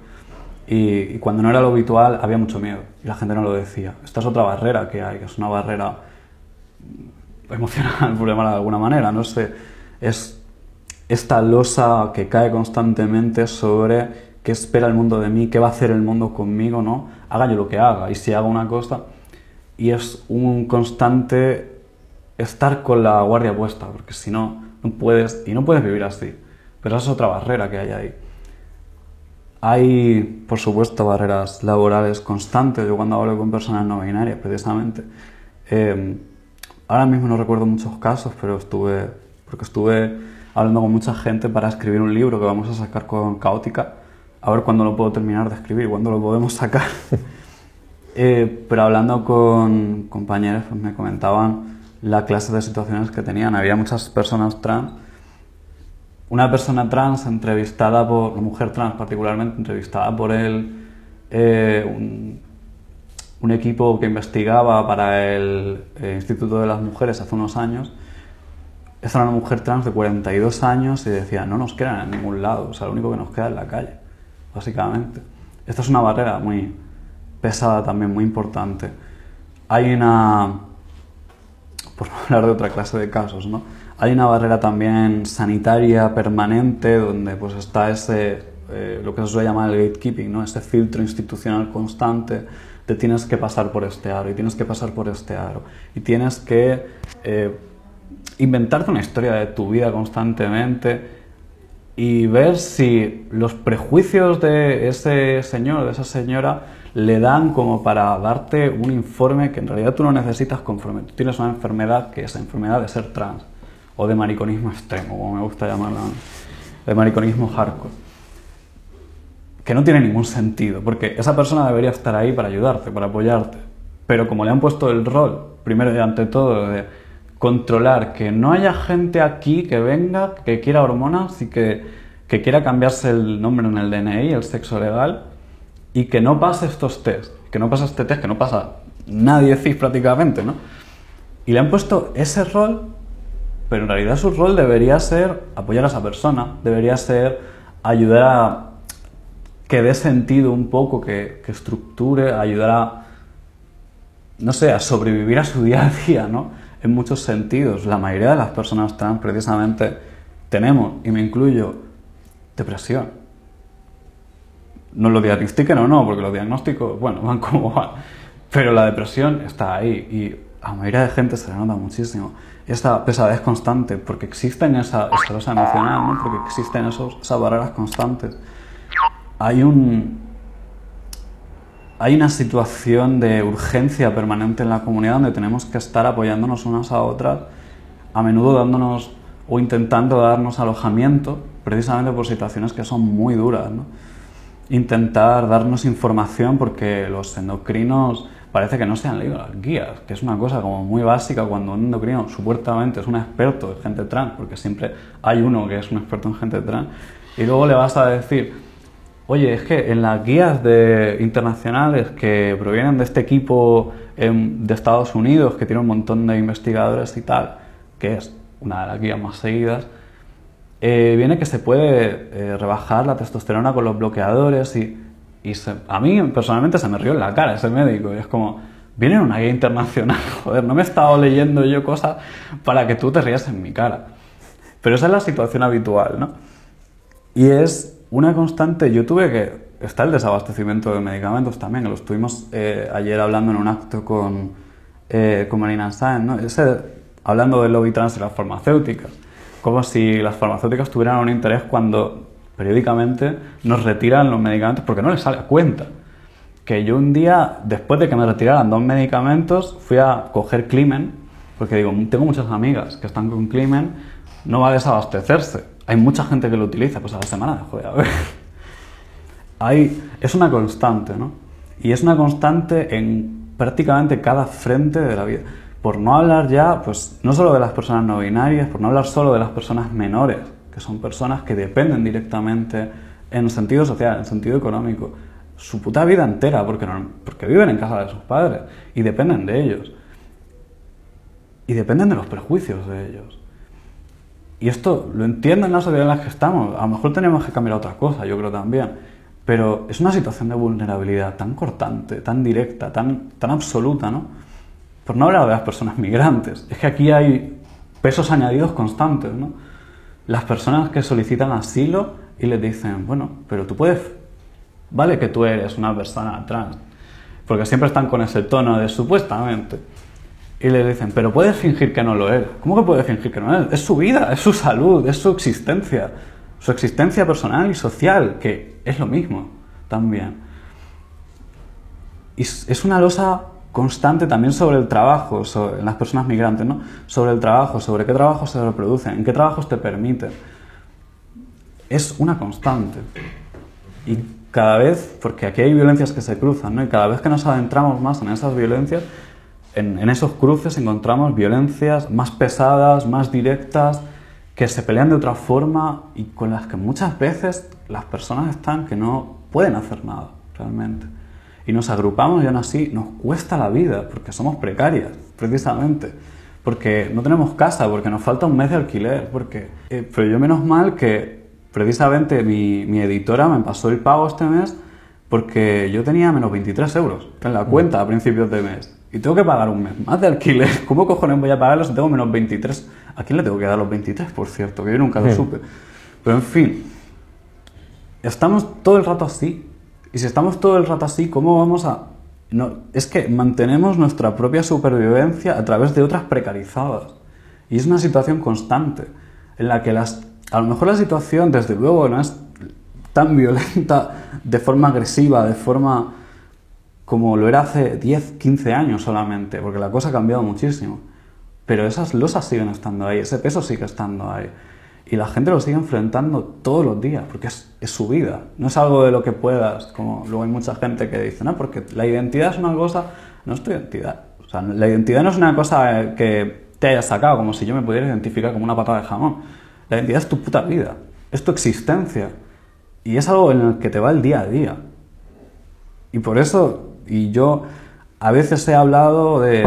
Y, cuando no era lo habitual había mucho miedo y la gente no lo decía. Esta es otra barrera que hay, que es una barrera emocional, *laughs* por llamarla de alguna manera. No sé, es esta losa que cae constantemente sobre qué espera el mundo de mí, qué va a hacer el mundo conmigo, ¿no? Haga yo lo que haga y si hago una cosa. Y es un constante estar con la guardia puesta, porque si no, no puedes, y no puedes vivir así. Pero esa es otra barrera que hay ahí. Hay, por supuesto, barreras laborales constantes. Yo cuando hablo con personas no binarias, precisamente, eh, ahora mismo no recuerdo muchos casos, pero estuve, porque estuve hablando con mucha gente para escribir un libro que vamos a sacar con Caótica, a ver cuándo lo puedo terminar de escribir, cuándo lo podemos sacar. *laughs* Eh, pero hablando con compañeros, pues me comentaban la clase de situaciones que tenían. Había muchas personas trans una persona trans entrevistada por, una mujer trans particularmente, entrevistada por él, eh, un, un equipo que investigaba para el eh, Instituto de las Mujeres hace unos años. Esta era una mujer trans de 42 años y decía, no nos quedan en ningún lado, o sea, lo único que nos queda es la calle, básicamente. Esta es una barrera muy pesada también, muy importante. Hay una, por *laughs* hablar de otra clase de casos, ¿no? Hay una barrera también sanitaria permanente donde pues está ese, eh, lo que se suele llamar el gatekeeping, ¿no? Ese filtro institucional constante de tienes que pasar por este aro y tienes que pasar por este aro y tienes que eh, inventarte una historia de tu vida constantemente y ver si los prejuicios de ese señor, de esa señora, le dan como para darte un informe que en realidad tú no necesitas conforme tú tienes una enfermedad que es la enfermedad de ser trans o de mariconismo extremo, como me gusta llamarla, de mariconismo hardcore. Que no tiene ningún sentido, porque esa persona debería estar ahí para ayudarte, para apoyarte. Pero como le han puesto el rol, primero y ante todo, de controlar que no haya gente aquí que venga, que quiera hormonas y que, que quiera cambiarse el nombre en el DNI, el sexo legal, y que no pase estos test, que no pasa este test, que no pasa nadie cis prácticamente, ¿no? Y le han puesto ese rol, pero en realidad su rol debería ser apoyar a esa persona, debería ser ayudar a que dé sentido un poco, que, que estructure, ayudar a, no sé, a sobrevivir a su *laughs* día a día, ¿no? En muchos sentidos. La mayoría de las personas trans precisamente tenemos, y me incluyo, depresión. No lo diagnostiquen o no, porque los diagnósticos, bueno, van *laughs* como van. Pero la depresión está ahí y a la mayoría de gente se le nota muchísimo. Esta pesadez constante, porque existen esa esclerosis emocional, ¿no? porque existen esos, esas barreras constantes. Hay un, hay una situación de urgencia permanente en la comunidad donde tenemos que estar apoyándonos unas a otras, a menudo dándonos o intentando darnos alojamiento, precisamente por situaciones que son muy duras. Intentar darnos información porque los endocrinos parece que no se han leído las guías, que es una cosa como muy básica cuando un endocrino supuestamente es un experto en gente trans, porque siempre hay uno que es un experto en gente trans, y luego le vas a decir, oye, es que en las guías de, internacionales que provienen de este equipo em, de Estados Unidos, que tiene un montón de investigadores y tal, que es una de las guías más seguidas, eh, viene que se puede eh, rebajar la testosterona con los bloqueadores y, y a mí personalmente se me rió en la cara ese médico y es como, viene una guía internacional, *laughs* joder, no me he estado leyendo yo cosas para que tú te rías en mi cara. Pero esa es la situación habitual, ¿no? Y es una constante, yo tuve que, está el desabastecimiento de medicamentos también, lo estuvimos eh, ayer hablando en un acto con, eh, con Marina Sáenz, ¿no? Ese, hablando del lobby trans y las farmacéuticas, como si las farmacéuticas tuvieran un interés cuando periódicamente nos retiran los medicamentos porque no les sale a cuenta. Que yo un día, después de que me retiraran dos medicamentos, fui a coger Climen, porque digo, tengo muchas amigas que están con Climen, no va a desabastecerse. Hay mucha gente que lo utiliza, pues a la semana dejo de haber. Hay, es una constante, ¿no? Y es una constante en prácticamente cada frente de la vida. Por no hablar ya, pues, no solo de las personas no binarias, por no hablar solo de las personas menores, que son personas que dependen directamente en sentido social, en sentido económico, su puta vida entera, porque, porque viven en casa de sus padres y dependen de ellos. Y dependen de los prejuicios de ellos. Y esto lo entiendo en la sociedad en la que estamos. A lo mejor tenemos que cambiar otra cosa, yo creo también. Pero es una situación de vulnerabilidad tan cortante, tan directa, tan, tan absoluta, ¿no? Por no hablar de las personas migrantes. Es que aquí hay pesos añadidos constantes, ¿no? Las personas que solicitan asilo y les dicen, bueno, pero tú puedes... Vale que tú eres una persona trans. Porque siempre están con ese tono de supuestamente y le dicen, pero puedes fingir que no lo eres. ¿Cómo que puede fingir que no es? Es su vida, es su salud, es su existencia. Su existencia personal y social, que es lo mismo también. Y es una losa constante también sobre el trabajo, sobre las personas migrantes, ¿no? Sobre el trabajo, sobre qué trabajos se reproducen, en qué trabajos te permiten. Es una constante. Y cada vez, porque aquí hay violencias que se cruzan, ¿no? Y cada vez que nos adentramos más en esas violencias, en, esos cruces encontramos violencias más pesadas, más directas, que se pelean de otra forma y con las que muchas veces las personas están que no pueden hacer nada realmente. Y nos agrupamos y aún así nos cuesta la vida porque somos precarias, precisamente. Porque no tenemos casa, porque nos falta un mes de alquiler. Porque, eh, pero yo menos mal que precisamente mi, mi editora me pasó el pago este mes porque yo tenía menos 23 euros en la cuenta a principios de mes y tengo que pagar un mes más de alquiler. *laughs* ¿Cómo cojones voy a pagarlo si tengo menos 23? ¿A quién le tengo que dar los 23, por cierto? Que yo nunca lo supe. Pero en fin, estamos todo el rato así. Y si estamos todo el rato así, ¿cómo vamos a...? No, es que mantenemos nuestra propia supervivencia a través de otras precarizadas. Y es una situación constante en la que las, a lo mejor la situación, desde luego, no es tan violenta de forma agresiva, de forma como lo era hace 10, 15 años solamente, porque la cosa ha cambiado muchísimo. Pero esas losas siguen estando ahí, ese peso sigue estando ahí. Y la gente lo sigue enfrentando todos los días, porque es, es, su vida. No es algo de lo que puedas, como luego hay mucha gente que dice, no, porque la identidad es una cosa, no es tu identidad. O sea, la identidad no es una cosa que te hayas sacado, como si yo me pudiera identificar como una patada de jamón. La identidad es tu puta vida, es tu existencia. Y es algo en el que te va el día a día. Y por eso y yo a veces he hablado de,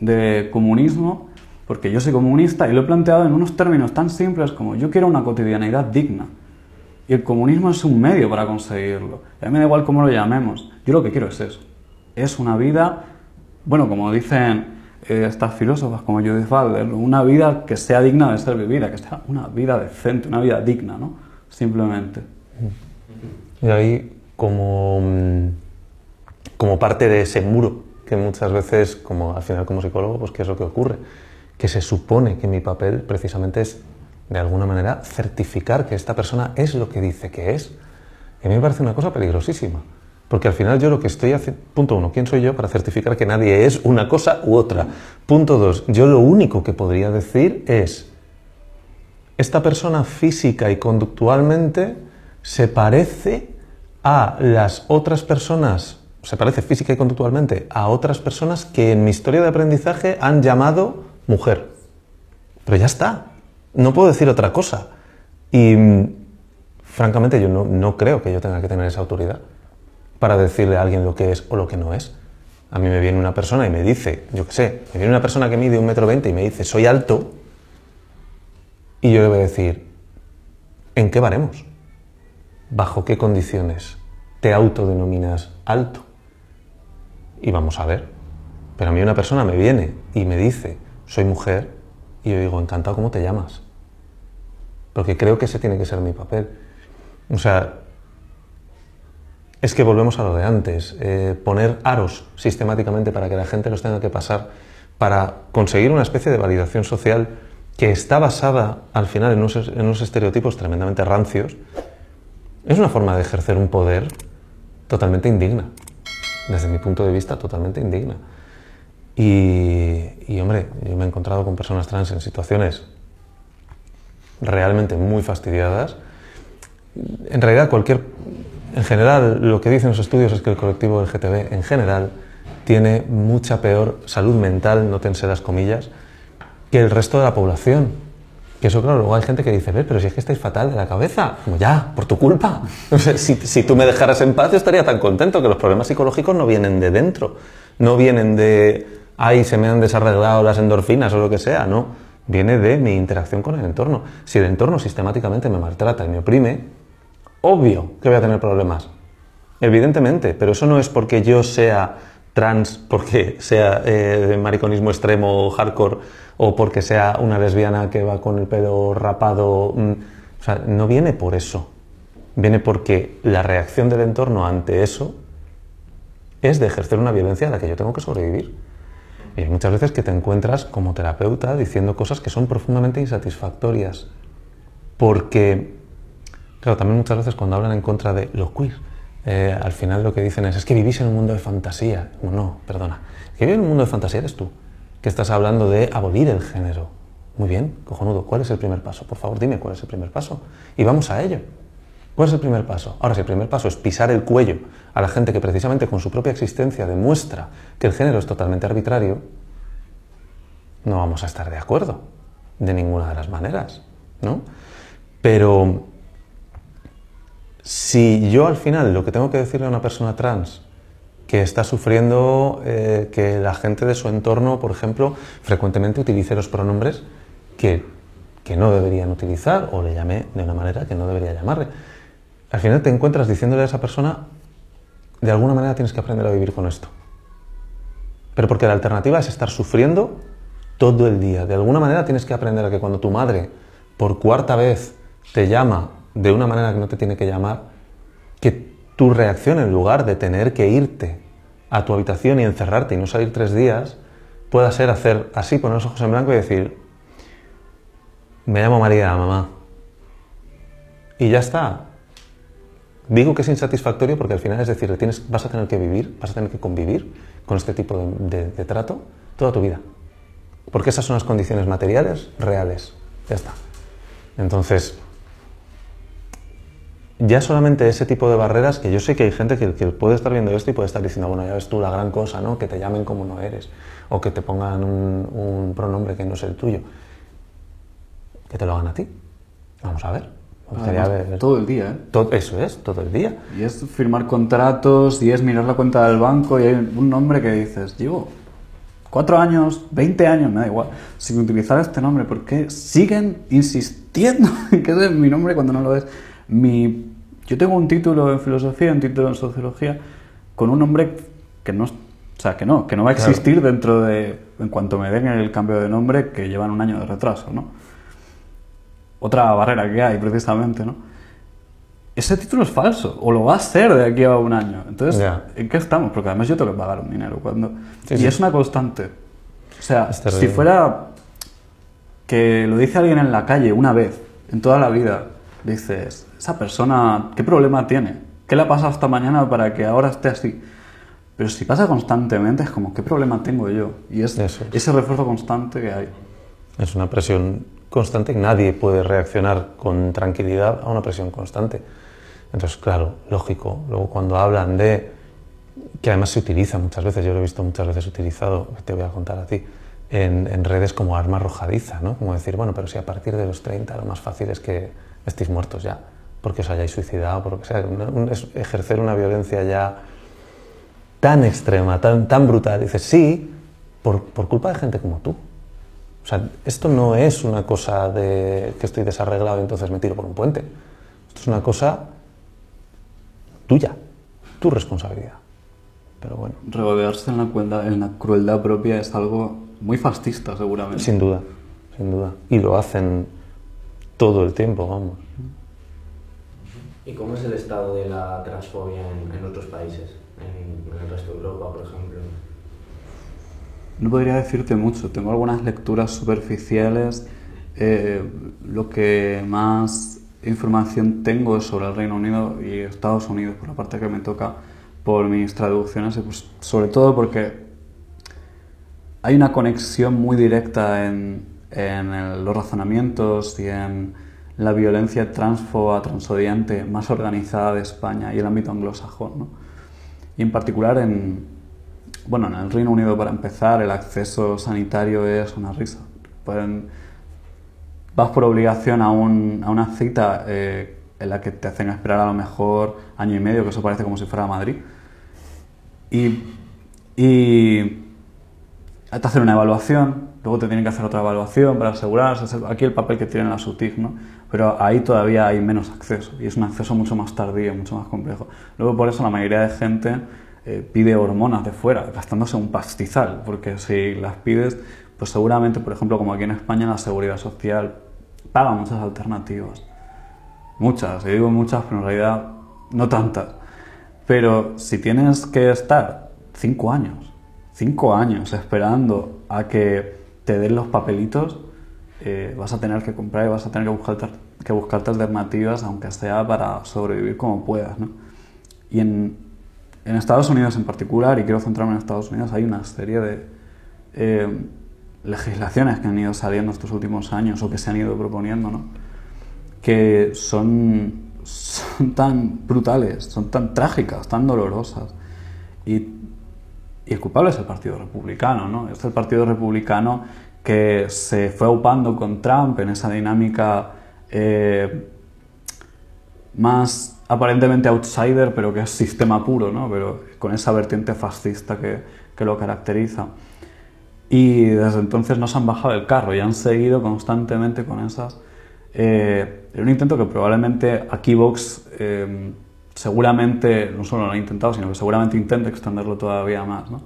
de comunismo, porque yo soy comunista y lo he planteado en unos términos tan simples como yo quiero una cotidianidad digna. Y el comunismo es un medio para conseguirlo. A mí me da igual cómo lo llamemos. Yo lo que quiero es eso. Es una vida, bueno, como dicen eh, estas filósofas como Judith Butler, una vida que sea digna de ser vivida, que sea una vida decente, una vida digna, ¿no? Simplemente. Y ahí, como mm, como parte de ese muro que muchas veces, como al final como psicólogo, pues qué es lo que ocurre, que se supone que mi papel precisamente es de alguna manera certificar que esta persona es lo que dice que es. Y a mí me parece una cosa peligrosísima, porque al final yo lo que estoy haciendo, punto uno, ¿quién soy yo para certificar que nadie es una cosa u otra? Punto dos, yo lo único que podría decir es, esta persona física y conductualmente se parece a las otras personas se parece física y conductualmente a otras personas que en mi historia de aprendizaje han llamado mujer. Pero ya está, no puedo decir otra cosa. Y francamente yo no, creo que yo tenga que tener esa autoridad para decirle a alguien lo que es o lo que no es. A mí me viene una persona y me dice, yo qué sé, me viene una persona que mide un metro veinte y me dice, soy alto, y yo le voy a decir, ¿en qué varemos? ¿Bajo qué condiciones te autodenominas alto? Y vamos a ver. Pero a mí una persona me viene y me dice, soy mujer, y yo digo, encantado, ¿cómo te llamas? porque creo que ese tiene que ser mi papel. O sea, es que volvemos a lo de antes, eh, poner aros sistemáticamente para que la gente los tenga que pasar, para conseguir una especie de validación social que está basada al final en unos, en unos estereotipos tremendamente rancios, es una forma de ejercer un poder totalmente indigna, desde mi punto de vista totalmente indigna. Y, hombre, yo me he encontrado con personas trans en situaciones realmente muy fastidiadas. En realidad, cualquier, en general, lo que dicen los estudios es que el colectivo LGTB en general tiene mucha peor salud mental, no tense las comillas, que el resto de la población. Que eso, claro, luego hay gente que dice, pero si es que estáis fatal de la cabeza, como ya, por tu culpa. *laughs* si, si tú me dejaras en paz, yo estaría tan contento que los problemas psicológicos no vienen de dentro, no vienen de ay, se me han desarreglado las endorfinas o lo que sea, no. Viene de mi interacción con el entorno. Si el entorno sistemáticamente me maltrata y me oprime, obvio que voy a tener problemas. Evidentemente, pero eso no es porque yo sea trans, porque sea eh, mariconismo extremo o hardcore, o porque sea una lesbiana que va con el pelo rapado. Mm, o sea, no viene por eso. Viene porque la reacción del entorno ante eso es de ejercer una violencia a la que yo tengo que sobrevivir. Y hay muchas veces que te encuentras como terapeuta diciendo cosas que son profundamente insatisfactorias. Porque, claro, también muchas veces cuando hablan en contra de los queer, eh, al final lo que dicen es, es que vivís en un mundo de fantasía. no, perdona. Que vivir en un mundo de fantasía eres tú, que estás hablando de abolir el género. Muy bien, cojonudo. ¿Cuál es el primer paso? Por favor, dime cuál es el primer paso. Y vamos a ello. ¿Cuál es el primer paso? Ahora, si el primer paso es pisar el cuello a la gente que precisamente con su propia existencia demuestra que el género es totalmente arbitrario, no vamos a estar de acuerdo de ninguna de las maneras, ¿no? Pero si yo al final lo que tengo que decirle a una persona trans que está sufriendo eh, que la gente de su entorno, por ejemplo, frecuentemente utilice los pronombres que, que no deberían utilizar o le llame de una manera que no debería llamarle, al final te encuentras diciéndole a esa persona, de alguna manera tienes que aprender a vivir con esto. Pero porque la alternativa es estar sufriendo todo el día. De alguna manera tienes que aprender a que cuando tu madre por cuarta vez te llama de una manera que no te tiene que llamar, que tu reacción en lugar de tener que irte a tu habitación y encerrarte y no salir tres días, pueda ser hacer así, poner los ojos en blanco y decir, me llamo María, mamá. Y ya está. Digo que es insatisfactorio porque al final es decir, tienes, vas a tener que vivir, vas a tener que convivir con este tipo de, de trato toda tu vida. Porque esas son las condiciones materiales reales. Ya está. Entonces, ya solamente ese tipo de barreras, que yo sé que hay gente que, puede estar viendo esto y puede estar diciendo, bueno, ya ves tú la gran cosa, ¿no? Que te llamen como no eres, o que te pongan un, un pronombre que no es el tuyo. Que te lo hagan a ti. Vamos a ver. Todo el día, ¿eh? Todo, eso es, todo el día. Y es firmar contratos, y es mirar la cuenta del banco, y hay un nombre que dices, llevo cuatro años, 20 años, me da igual, sin utilizar este nombre, porque siguen insistiendo *laughs* en que ese es mi nombre cuando no lo es. Mi, yo tengo un título en filosofía, un título en sociología, con un nombre que no, o sea, que no, que no va a existir dentro de, en cuanto me den el cambio de nombre, que llevan un año de retraso, ¿no? otra barrera que hay precisamente, ¿no? Ese título es falso, o lo va a ser de aquí a un año. Entonces, ¿en qué estamos? Porque además yo tengo que pagar un dinero. Cuando... y es una constante. O sea, si fuera que lo dice alguien en la calle una vez, en toda la vida, dices, esa persona, ¿qué problema tiene? ¿Qué le ha pasado esta mañana para que ahora esté así? Pero si pasa constantemente, es como, ¿qué problema tengo yo? Y es ese refuerzo constante que hay. Es una presión constante, nadie puede reaccionar con tranquilidad a una presión constante. Entonces, claro, lógico. Luego cuando hablan de, que además se utiliza muchas veces, yo lo he visto muchas veces utilizado, te voy a contar a ti, en, redes como arma arrojadiza, ¿no? Como decir, bueno, pero si a partir de los 30 lo más fácil es que estéis muertos ya, porque os hayáis suicidado, por lo que sea. es ejercer una violencia ya tan extrema, tan, tan brutal. Dices, sí, por, por culpa de gente como tú. O sea, esto no es una cosa de que estoy desarreglado y entonces me tiro por un puente. Esto es una cosa tuya, tu responsabilidad. Pero bueno. Regodearse en la, en la crueldad propia es algo muy fascista, seguramente. Sin duda, sin duda. Y lo hacen todo el tiempo, vamos. ¿Y cómo es el estado de la transfobia en, en otros países? En, en el resto de Europa, por ejemplo. No podría decirte mucho, tengo algunas lecturas superficiales. eh, lo que más información tengo es sobre el Reino Unido y Estados Unidos, por la parte que me toca por mis traducciones, y pues, sobre todo porque hay una conexión muy directa en, en el- los razonamientos y en la violencia transfoba, transodiante más organizada de España y el ámbito anglosajón. ¿no? Y en particular en, bueno, en el Reino Unido, para empezar, el acceso sanitario es una risa. Vas por obligación a, un- a una cita eh, en la que te hacen esperar a lo mejor año y medio, que eso parece como si fuera Madrid. Y, y te hacen una evaluación, luego te tienen que hacer otra evaluación para asegurarse. Aquí el papel que tienen la SUTIC, ¿no? Pero ahí todavía hay menos acceso y es un acceso mucho más tardío, mucho más complejo. Luego por eso la mayoría de gente eh, pide hormonas de fuera, gastándose un pastizal, porque si las pides, pues seguramente, por ejemplo, como aquí en España, la seguridad social paga muchas alternativas. Muchas, y digo muchas, pero en realidad no tantas. Pero si tienes que estar cinco años, cinco años esperando a que te den los papelitos, eh, vas a tener que comprar y vas a tener que buscarte, que buscarte alternativas, aunque sea para sobrevivir como puedas. ¿no? Y en, en Estados Unidos en particular, y quiero centrarme en Estados Unidos, hay una serie de eh, legislaciones que han ido saliendo estos últimos años o que se han ido proponiendo, ¿no? que son, son tan brutales, son tan trágicas, tan dolorosas. Y, y el culpable es el Partido Republicano, ¿no? Es el Partido Republicano que se fue aupando con Trump en esa dinámica eh, más aparentemente outsider, pero que es sistema puro, ¿no? Pero con esa vertiente fascista que, que lo caracteriza. Y desde entonces no se han bajado del carro y han seguido constantemente con esas. Eh, era un intento que probablemente aquí Vox eh, seguramente no solo lo ha intentado, sino que seguramente intenta extenderlo todavía más. ¿no?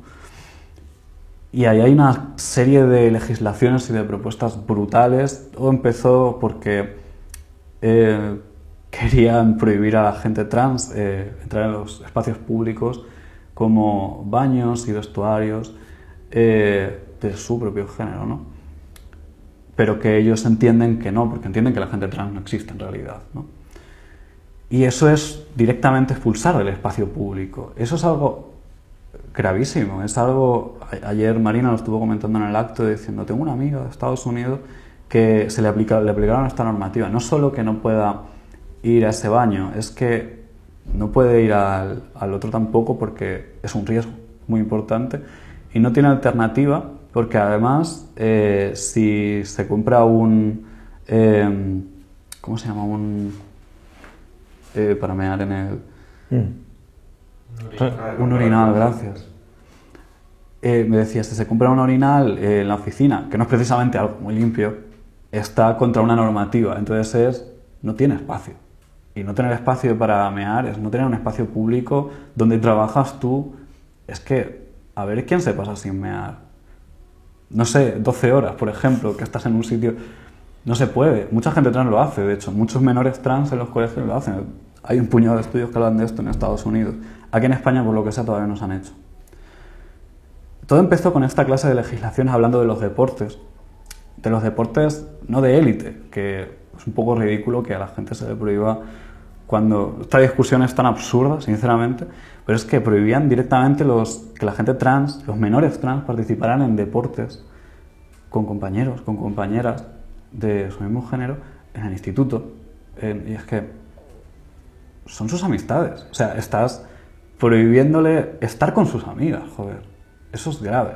Y ahí hay una serie de legislaciones y de propuestas brutales. Todo empezó porque eh, querían prohibir a la gente trans eh, entrar en los espacios públicos como baños y vestuarios eh, de su propio género, ¿no? Pero que ellos entienden que no, porque entienden que la gente trans no existe en realidad, ¿no? Y eso es directamente expulsar del espacio público. Eso es algo gravísimo. Es algo. Ayer Marina lo estuvo comentando en el acto diciendo: Tengo una amiga de Estados Unidos que se le, aplica, le aplicaron esta normativa. No solo que no pueda ir a ese baño, es que no puede ir al, al otro tampoco porque es un riesgo muy importante y no tiene alternativa porque además eh, si se compra un. eh, ¿Cómo se llama? Un. Eh, para mear en el. Un urinal, gracias. Eh, me decía, si se compra un urinal eh, en la oficina, que no es precisamente algo muy limpio, está contra una normativa. Entonces es, no tiene espacio. Y no tener espacio para mear es no tener un espacio público donde trabajas tú. Es que, a ver, ¿quién se pasa sin mear? No sé, 12 horas, por ejemplo, que estás en un sitio... No se puede. Mucha gente trans lo hace, de hecho. Muchos menores trans en los colegios lo hacen. Hay un puñado de estudios que hablan de esto en Estados Unidos. Aquí en España, por lo que sea, todavía no se han hecho. Todo empezó con esta clase de legislaciones hablando de los deportes. De los deportes no de élite, que es un poco ridículo que a la gente se le prohíba cuando esta discusión es tan absurda, sinceramente, pero es que prohibían directamente los, que la gente trans, los menores trans, participaran en deportes con compañeros, con compañeras de su mismo género en el instituto. En- y es que son sus amistades. O sea, estás prohibiéndole estar con sus amigas, joder. Eso es grave.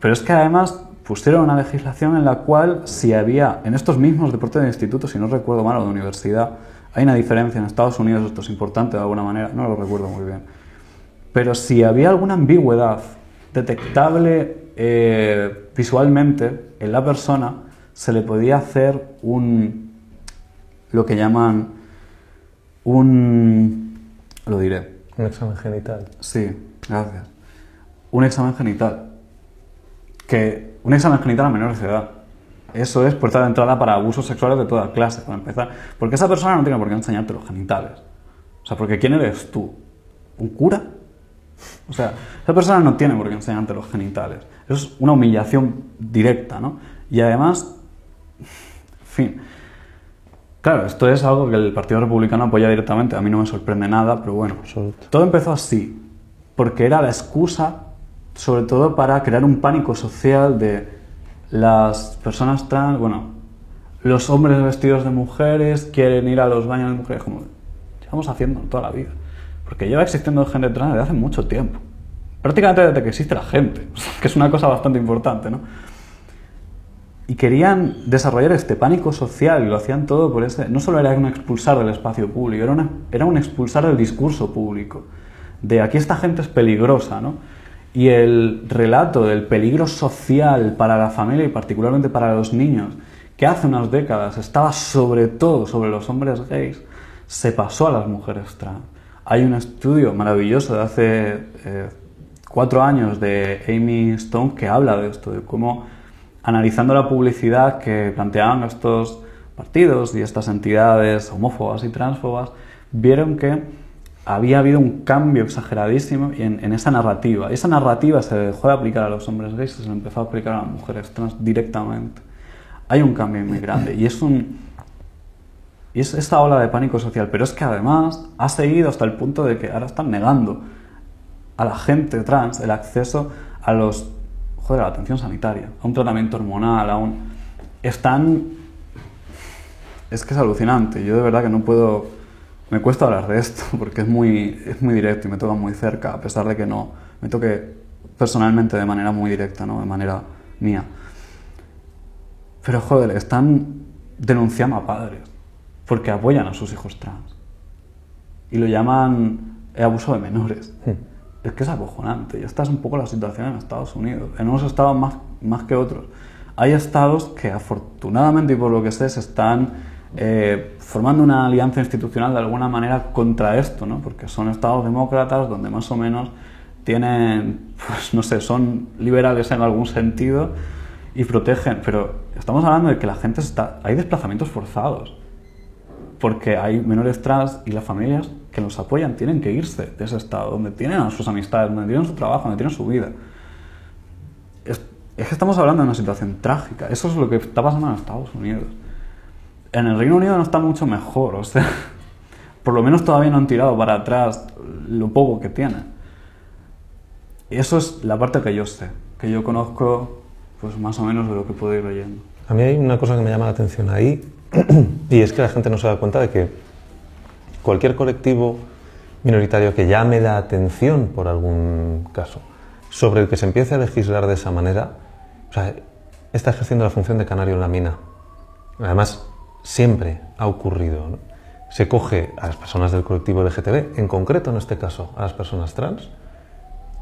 Pero es que además pusieron una legislación en la cual si había, en estos mismos deportes de instituto, si no recuerdo mal, o de universidad, hay una diferencia en Estados Unidos, esto es importante de alguna manera, no lo recuerdo muy bien. Pero si había alguna ambigüedad detectable eh, visualmente en la persona, se le podía hacer un, lo que llaman un, lo diré, Un examen genital. Sí, gracias. Un examen genital. Que un examen genital a menores de edad. Eso es puerta de entrada para abusos sexuales de toda clase, para empezar. Porque esa persona no tiene por qué enseñarte los genitales. O sea, porque ¿quién eres tú? ¿Un cura? O sea, esa persona no tiene por qué enseñarte los genitales. Eso es una humillación directa, ¿no? Y además, fin. Claro, esto es algo que el Partido Republicano apoya directamente. A mí no me sorprende nada, pero bueno. Absoluto. Todo empezó así, porque era la excusa, sobre todo para crear un pánico social de las personas trans, bueno, los hombres vestidos de mujeres quieren ir a los baños de mujeres, como llevamos haciendo toda la vida. Porque lleva existiendo género trans desde hace mucho tiempo. Prácticamente desde que existe la gente, *laughs* que es una cosa bastante importante, ¿no? Y querían desarrollar este pánico social y lo hacían todo por ese... No solo era un expulsar del espacio público, era, una- era un expulsar del discurso público. De aquí esta gente es peligrosa, ¿no? Y el relato del peligro social para la familia y particularmente para los niños, que hace unas décadas estaba sobre todo sobre los hombres gays, se pasó a las mujeres trans. Hay un estudio maravilloso de hace eh, cuatro años de Amy Stone que habla de esto, de cómo analizando la publicidad que planteaban estos partidos y estas entidades homófobas y transfobas, vieron que había habido un cambio exageradísimo en, esa narrativa. Esa narrativa se dejó de aplicar a los hombres gays y se empezó a aplicar a las mujeres trans directamente. Hay un cambio muy grande y es un, y es esta ola de pánico social, pero es que además ha seguido hasta el punto de que ahora están negando a la gente trans el acceso a los joder, a la atención sanitaria, a un tratamiento hormonal, a un están es que es alucinante. Yo de verdad que no puedo me cuesta hablar de esto *laughs* porque es muy es muy directo y me toca muy cerca, a pesar de que no me toque personalmente de manera muy directa, no de manera mía. Pero joder, están denunciando a padres porque apoyan a sus hijos trans. Y lo llaman abuso de menores. Es que es acojonante. Y esta es un poco la situación en Estados Unidos. En unos estados más, más que otros. Hay estados que afortunadamente y por lo que sé se están eh, formando una alianza institucional de alguna manera contra esto, ¿no? Porque son estados demócratas donde más o menos tienen, pues no sé, son liberales en algún sentido y protegen. Pero estamos hablando de que la gente está... Hay desplazamientos forzados porque hay menores trans y las familias que los apoyan tienen que irse de ese estado, donde tienen a sus amistades, donde tienen su trabajo, donde tienen su vida. Es, es que estamos hablando de una situación trágica. Eso es lo que está pasando en Estados Unidos. En el Reino Unido no está mucho mejor, o sea, *laughs* por lo menos todavía no han tirado para atrás lo poco que tienen. Eso es la parte que yo sé, que yo conozco pues más o menos de lo que puedo ir leyendo. A mí hay una cosa que me llama la atención ahí, *clears throat* y es que la gente no se da cuenta de que cualquier colectivo minoritario que llame la atención por algún caso, sobre el que se empiece a legislar de esa manera, o sea, está ejerciendo la función de canario en la mina. Además, siempre ha ocurrido. Se coge a las personas del colectivo LGTB, en concreto en este caso a las personas trans,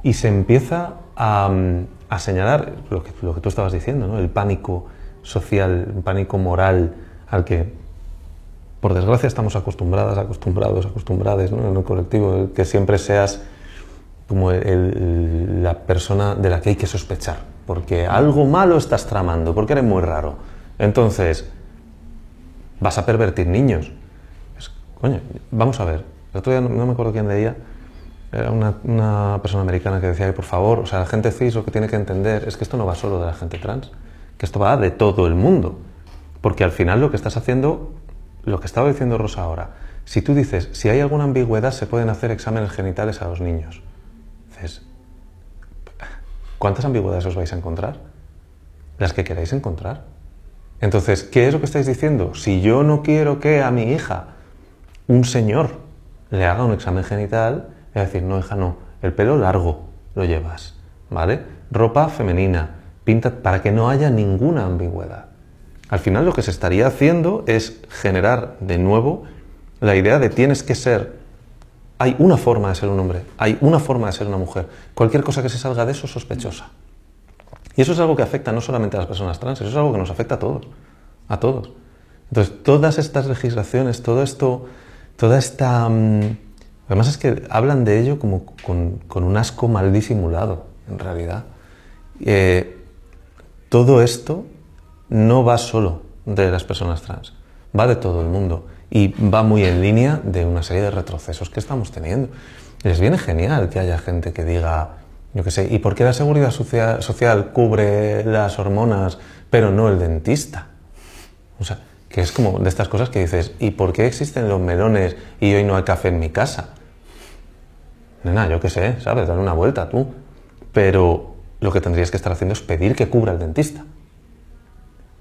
y se empieza a, mm, a señalar lo que, lo que tú estabas diciendo, ¿no? el pánico social, el pánico moral al que, por desgracia, estamos acostumbradas, acostumbrados, acostumbradas ¿no? en el colectivo, que siempre seas como la persona de la que hay que sospechar, porque algo malo estás tramando, porque eres muy raro. Entonces, vas a pervertir niños. Coño, vamos a ver. El otro día no, me acuerdo quién leía. Era una, persona americana que decía por favor, o sea, la gente cis lo que tiene que entender es que esto no va solo de la gente trans, que esto va de todo el mundo. Porque al final lo que estás haciendo, lo que estaba diciendo Rosa ahora, si tú dices, si hay alguna ambigüedad se pueden hacer exámenes genitales a los niños. Dices, ¿cuántas ambigüedades os vais a encontrar? Las que queráis encontrar. Entonces, ¿qué es lo que estáis diciendo? Si yo no quiero que a mi hija un señor le haga un examen genital, es decir, no, hija, no, el pelo largo lo llevas, ¿vale? Ropa femenina, pinta para que no haya ninguna ambigüedad. Al final lo que se estaría haciendo es generar de nuevo la idea de tienes que ser, hay una forma de ser un hombre, hay una forma de ser una mujer. Cualquier cosa que se salga de eso es sospechosa. Y eso es algo que afecta no solamente a las personas trans, eso es algo que nos afecta a todos, a todos. Entonces, todas estas legislaciones, todo esto, toda esta... mm, además es que hablan de ello como con, con un asco mal disimulado, en realidad. Eh, todo esto no va solo de las personas trans, va de todo el mundo y va muy en línea de una serie de retrocesos que estamos teniendo. Les viene genial que haya gente que diga, yo qué sé, ¿y por qué la seguridad social, cubre las hormonas pero no el dentista? O sea, que es como de estas cosas que dices, ¿y por qué existen los melones y hoy no hay café en mi casa? Nena, yo qué sé, ¿sabes? Dale una vuelta tú. Pero lo que tendrías que estar haciendo es pedir que cubra el dentista.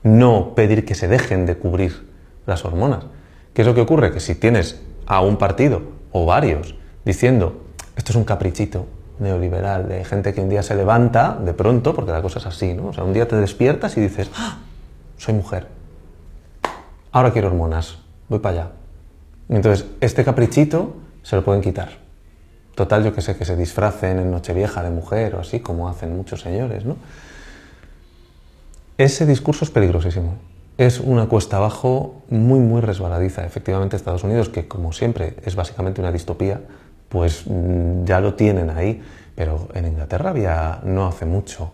No pedir que se dejen de cubrir las hormonas. ¿Qué es lo que ocurre? Que si tienes a un partido o varios diciendo, esto es un caprichito neoliberal, de gente que un día se levanta de pronto, porque la cosa es así, ¿no? O sea, un día te despiertas y dices, ¡Ah! soy mujer, ahora quiero hormonas, voy para allá. Entonces, este caprichito se lo pueden quitar. Total, yo que sé, que se disfracen en Nochevieja de mujer o así, como hacen muchos señores, ¿no? Ese discurso es peligrosísimo. Es una cuesta abajo muy, muy resbaladiza. Efectivamente, Estados Unidos, que como siempre es básicamente una distopía, pues mm, ya lo tienen ahí. Pero en Inglaterra había no hace mucho,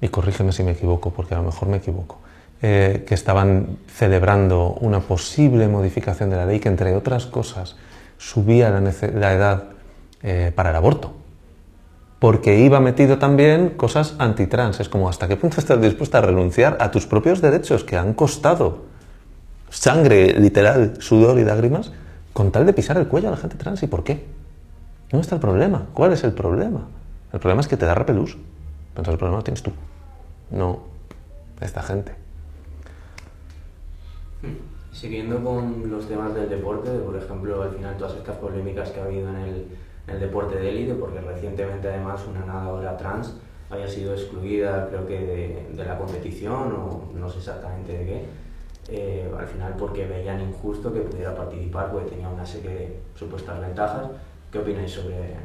y corrígeme si me equivoco, porque a lo mejor me equivoco, eh, que estaban celebrando una posible modificación de la ley que, entre otras cosas, subía la, edad eh, para el aborto. Porque iba metido también cosas antitrans. Es como, ¿hasta qué punto estás dispuesta a renunciar a tus propios derechos que han costado sangre, literal, sudor y lágrimas, con tal de pisar el cuello a la gente trans? ¿Y por qué? ¿Dónde está el problema? ¿Cuál es el problema? El problema es que te da repelús. Entonces el problema lo tienes tú, no esta gente. Siguiendo con los temas del deporte, por ejemplo, al final todas estas polémicas que ha habido en el, el deporte de élite, porque recientemente además una nadadora trans había sido excluida, creo que de, la competición o no sé exactamente de qué, eh, al final porque veían injusto que pudiera participar porque tenía una serie de supuestas ventajas. ¿Qué opináis sobre,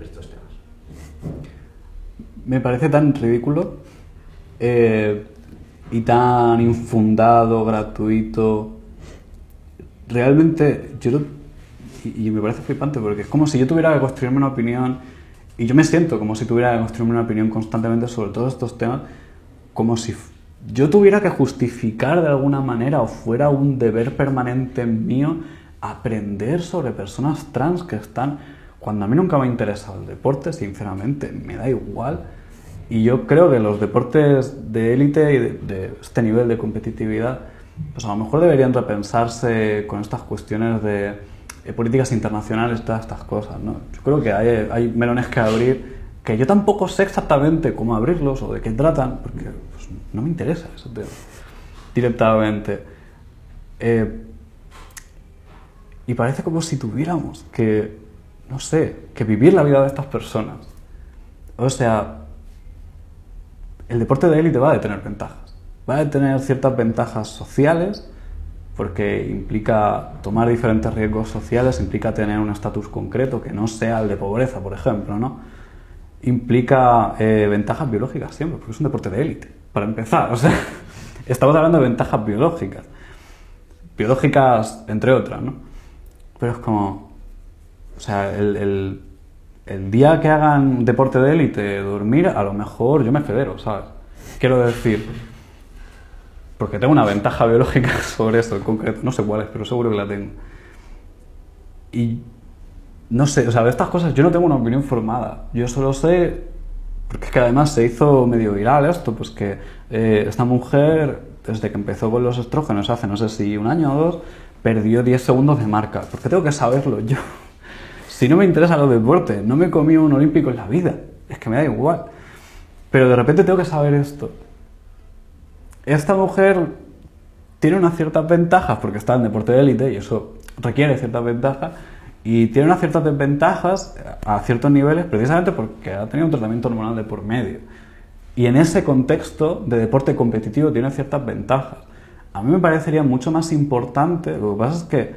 estos temas? Me parece tan ridículo eh, y tan infundado, gratuito. Realmente, yo y, me parece flipante porque es como si yo tuviera que construirme una opinión y yo me siento como si tuviera que construirme una opinión constantemente sobre todos estos temas, como si yo tuviera que justificar de alguna manera o fuera un deber permanente mío aprender sobre personas trans que están, cuando a mí nunca me ha interesado el deporte, sinceramente, me da igual. Y yo creo que los deportes de élite y de, este nivel de competitividad, pues a lo mejor deberían repensarse con estas cuestiones de políticas internacionales, todas estas cosas. ¿no? Yo creo que hay, hay, melones que abrir que yo tampoco sé exactamente cómo abrirlos o de qué tratan, porque pues, no me interesa eso directamente. Eh, y parece como si tuviéramos que, no sé, que vivir la vida de estas personas. O sea, el deporte de élite va a tener ventajas. Va a tener ciertas ventajas sociales, porque implica tomar diferentes riesgos sociales, implica tener un estatus concreto que no sea el de pobreza, por ejemplo, ¿no? Implica eh, ventajas biológicas siempre, porque es un deporte de élite, para empezar. O sea, *laughs* estamos hablando de ventajas biológicas. Biológicas, entre otras, ¿no? Pero es como. O sea, el, el día que hagan deporte de élite, dormir, a lo mejor yo me federo, ¿sabes? Quiero decir, porque tengo una ventaja biológica *laughs* sobre esto en concreto, no sé cuál es, pero seguro que la tengo. Y no sé, o sea, de estas cosas yo no tengo una opinión formada. Yo solo sé, porque es que además se hizo medio viral esto, pues que eh, esta mujer, desde que empezó con los estrógenos hace no sé si un año o dos, perdió 10 segundos de marca. Porque tengo que saberlo yo. *laughs* Si no me interesa los deportes, no me comí un olímpico en la vida, es que me da igual. Pero de repente tengo que saber esto esta mujer tiene unas ciertas ventajas porque está en deporte de élite y eso requiere ciertas ventajas y tiene unas ciertas desventajas a ciertos niveles precisamente porque ha tenido un tratamiento hormonal de por medio. Y en ese contexto de deporte competitivo tiene ciertas ventajas. A mí me parecería mucho más importante, lo que pasa es que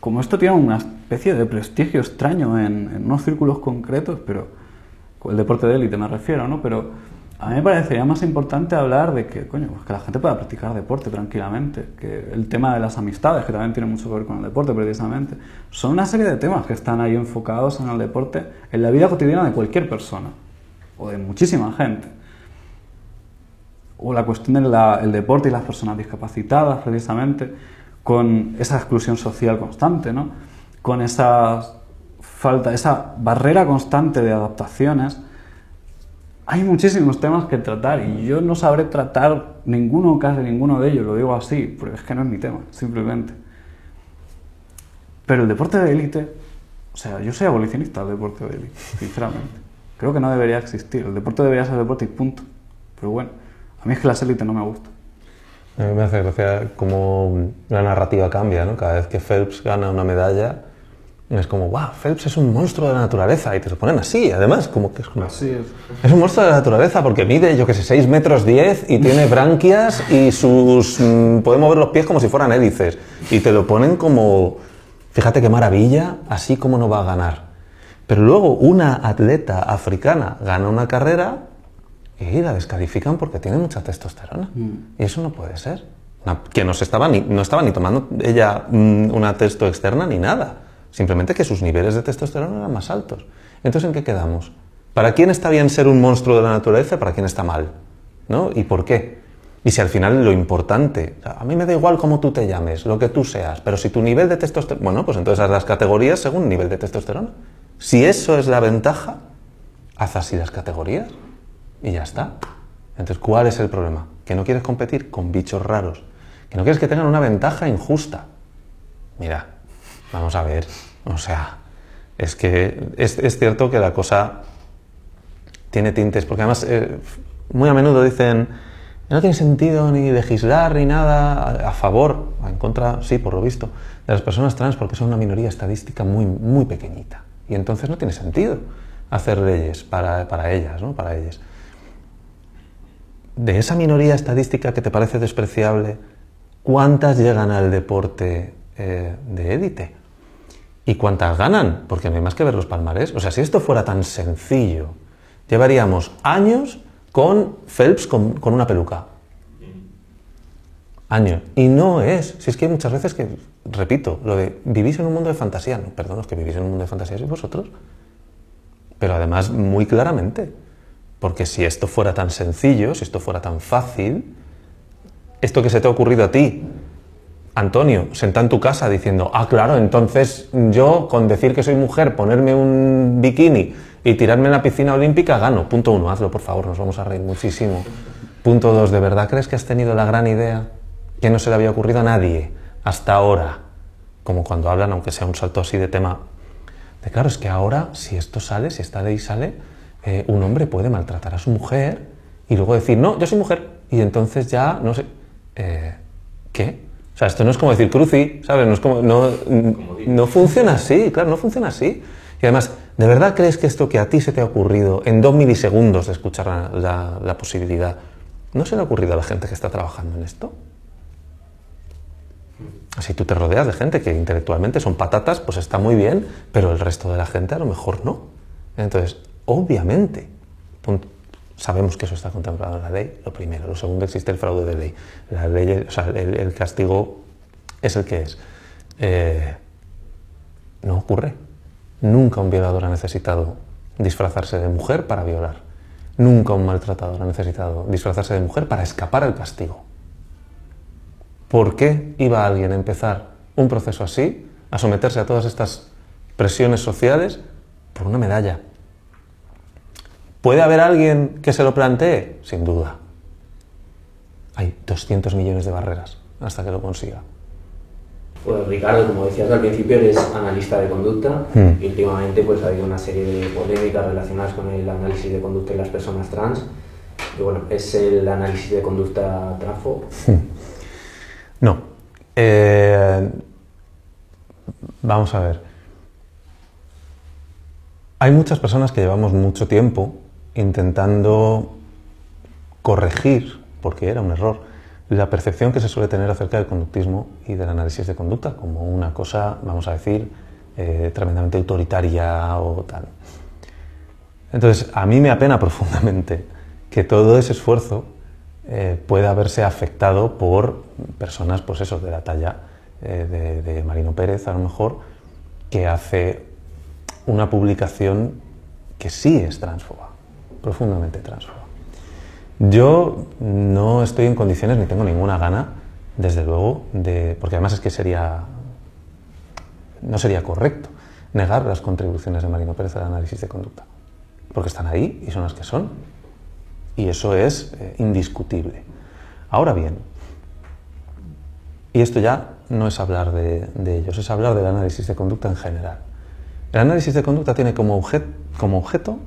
como esto tiene una especie de prestigio extraño en, en unos círculos concretos, pero el deporte de élite me refiero, ¿no? Pero a mí me parecería más importante hablar de que, coño, pues que la gente pueda practicar deporte tranquilamente, que el tema de las amistades, que también tiene mucho que ver con el deporte precisamente, son una serie de temas que están ahí enfocados en el deporte, en la vida cotidiana de cualquier persona, o de muchísima gente. o la cuestión del deporte y las personas discapacitadas, precisamente, con esa exclusión social constante, ¿no? con esa falta, esa barrera constante de adaptaciones. Hay muchísimos temas que tratar y yo no sabré tratar ninguno, casi ninguno de ellos, lo digo así, porque es que no es mi tema, simplemente. Pero el deporte de élite, o sea, yo soy abolicionista del deporte de élite, sinceramente. Creo que no debería existir. El deporte debería ser deporte y punto. Pero bueno, a mí es que las élites no me gustan. A mí me hace gracia cómo la narrativa cambia, ¿no? Cada vez que Phelps gana una medalla, es como, wow, Phelps es un monstruo de la naturaleza. Y te lo ponen así, además, como que es como... Así es. Es un monstruo de la naturaleza porque mide, yo que sé, 6 metros 10 y tiene *laughs* branquias y sus... mm, puede mover los pies como si fueran hélices. Y te lo ponen como, fíjate qué maravilla, así como no va a ganar. Pero luego una atleta africana gana una carrera y la descalifican porque tiene mucha testosterona. Y eso no puede ser. Una- que no, se estaba ni, no estaba ni tomando ella mm, una testo externa ni nada. Simplemente que sus niveles de testosterona eran más altos. Entonces, ¿en qué quedamos? ¿Para quién está bien ser un monstruo de la naturaleza para quién está mal? ¿No? ¿Y por qué? Y si al final lo importante, a mí me da igual cómo tú te llames, lo que tú seas, pero si tu nivel de testosterona, bueno, pues entonces haz las categorías según nivel de testosterona. Si eso es la ventaja, haz así las categorías y ya está. Entonces, ¿cuál es el problema? Que no quieres competir con bichos raros, que no quieres que tengan una ventaja injusta. Mira, vamos a ver, o sea, es que es, es cierto que la cosa tiene tintes, porque además eh, muy a menudo dicen, no tiene sentido ni legislar ni nada a, a favor, o en contra, sí, por lo visto, de las personas trans porque son una minoría estadística muy, muy pequeñita. Y entonces no tiene sentido hacer leyes para, para ellas, ¿no? Para ellas. De esa minoría estadística que te parece despreciable, ¿cuántas llegan al deporte eh, de élite? ¿Y cuántas ganan? Porque no hay más que ver los palmarés. O sea, si esto fuera tan sencillo, llevaríamos años con Phelps con, con una peluca. Años. Y no es. Si es que hay muchas veces que, repito, lo de vivís en un mundo de fantasía. No, perdón, los que vivís en un mundo de fantasía sois vosotros. Pero además, muy claramente. Porque si esto fuera tan sencillo, si esto fuera tan fácil, esto que se te ha ocurrido a ti, Antonio, senta en tu casa diciendo, ah, claro, entonces yo con decir que soy mujer, ponerme un bikini y tirarme en la piscina olímpica, gano. Punto uno, hazlo por favor, nos vamos a reír muchísimo. Punto dos, ¿de verdad crees que has tenido la gran idea que no se le había ocurrido a nadie hasta ahora? Como cuando hablan, aunque sea un salto así de tema, de claro, es que ahora, si esto sale, si esta ley sale, eh, un hombre puede maltratar a su mujer y luego decir, no, yo soy mujer. Y entonces ya, no sé, eh, ¿qué? O sea, esto no es como decir cruci, ¿sabes? No, es como, no, no funciona así, claro, no funciona así. Y además, ¿de verdad crees que esto que a ti se te ha ocurrido en dos milisegundos de escuchar la, la- posibilidad, no se le ha ocurrido a la gente que está trabajando en esto? Si tú te rodeas de gente que intelectualmente son patatas, pues está muy bien, pero el resto de la gente a lo mejor no. Entonces, obviamente, sabemos que eso está contemplado en la ley, lo primero. Lo segundo, existe el fraude de ley. La ley, o sea, el, castigo es el que es. Eh, no ocurre. Nunca un violador ha necesitado disfrazarse de mujer para violar. Nunca un maltratador ha necesitado disfrazarse de mujer para escapar al castigo. ¿Por qué iba alguien a empezar un proceso así, a someterse a todas estas presiones sociales por una medalla? ¿Puede haber alguien que se lo plantee? Sin duda. Hay 200 millones de barreras hasta que lo consiga. Pues Ricardo, como decías al principio, eres analista de conducta Hmm. y últimamente pues ha habido una serie de polémicas relacionadas con el análisis de conducta y las personas trans. Y bueno, ¿es el análisis de conducta transfo? No. Eh, vamos a ver. Hay muchas personas que llevamos mucho tiempo intentando corregir, porque era un error, la percepción que se suele tener acerca del conductismo y del análisis de conducta como una cosa, vamos a decir, eh, tremendamente autoritaria o tal. Entonces, a mí me apena *laughs* profundamente que todo ese esfuerzo eh, pueda verse afectado por personas, pues eso, de la talla eh, de, de Marino Pérez, a lo mejor, que hace una publicación que sí es transfoba, profundamente transfoba. Yo no estoy en condiciones ni tengo ninguna gana, desde luego, de, porque además es que sería, no sería correcto negar las contribuciones de Marino Pérez al análisis de conducta, porque están ahí y son las que son. Y eso es eh, indiscutible. Ahora bien, y esto ya no es hablar de, ellos, es hablar del análisis de conducta en general. El análisis de conducta tiene como objeto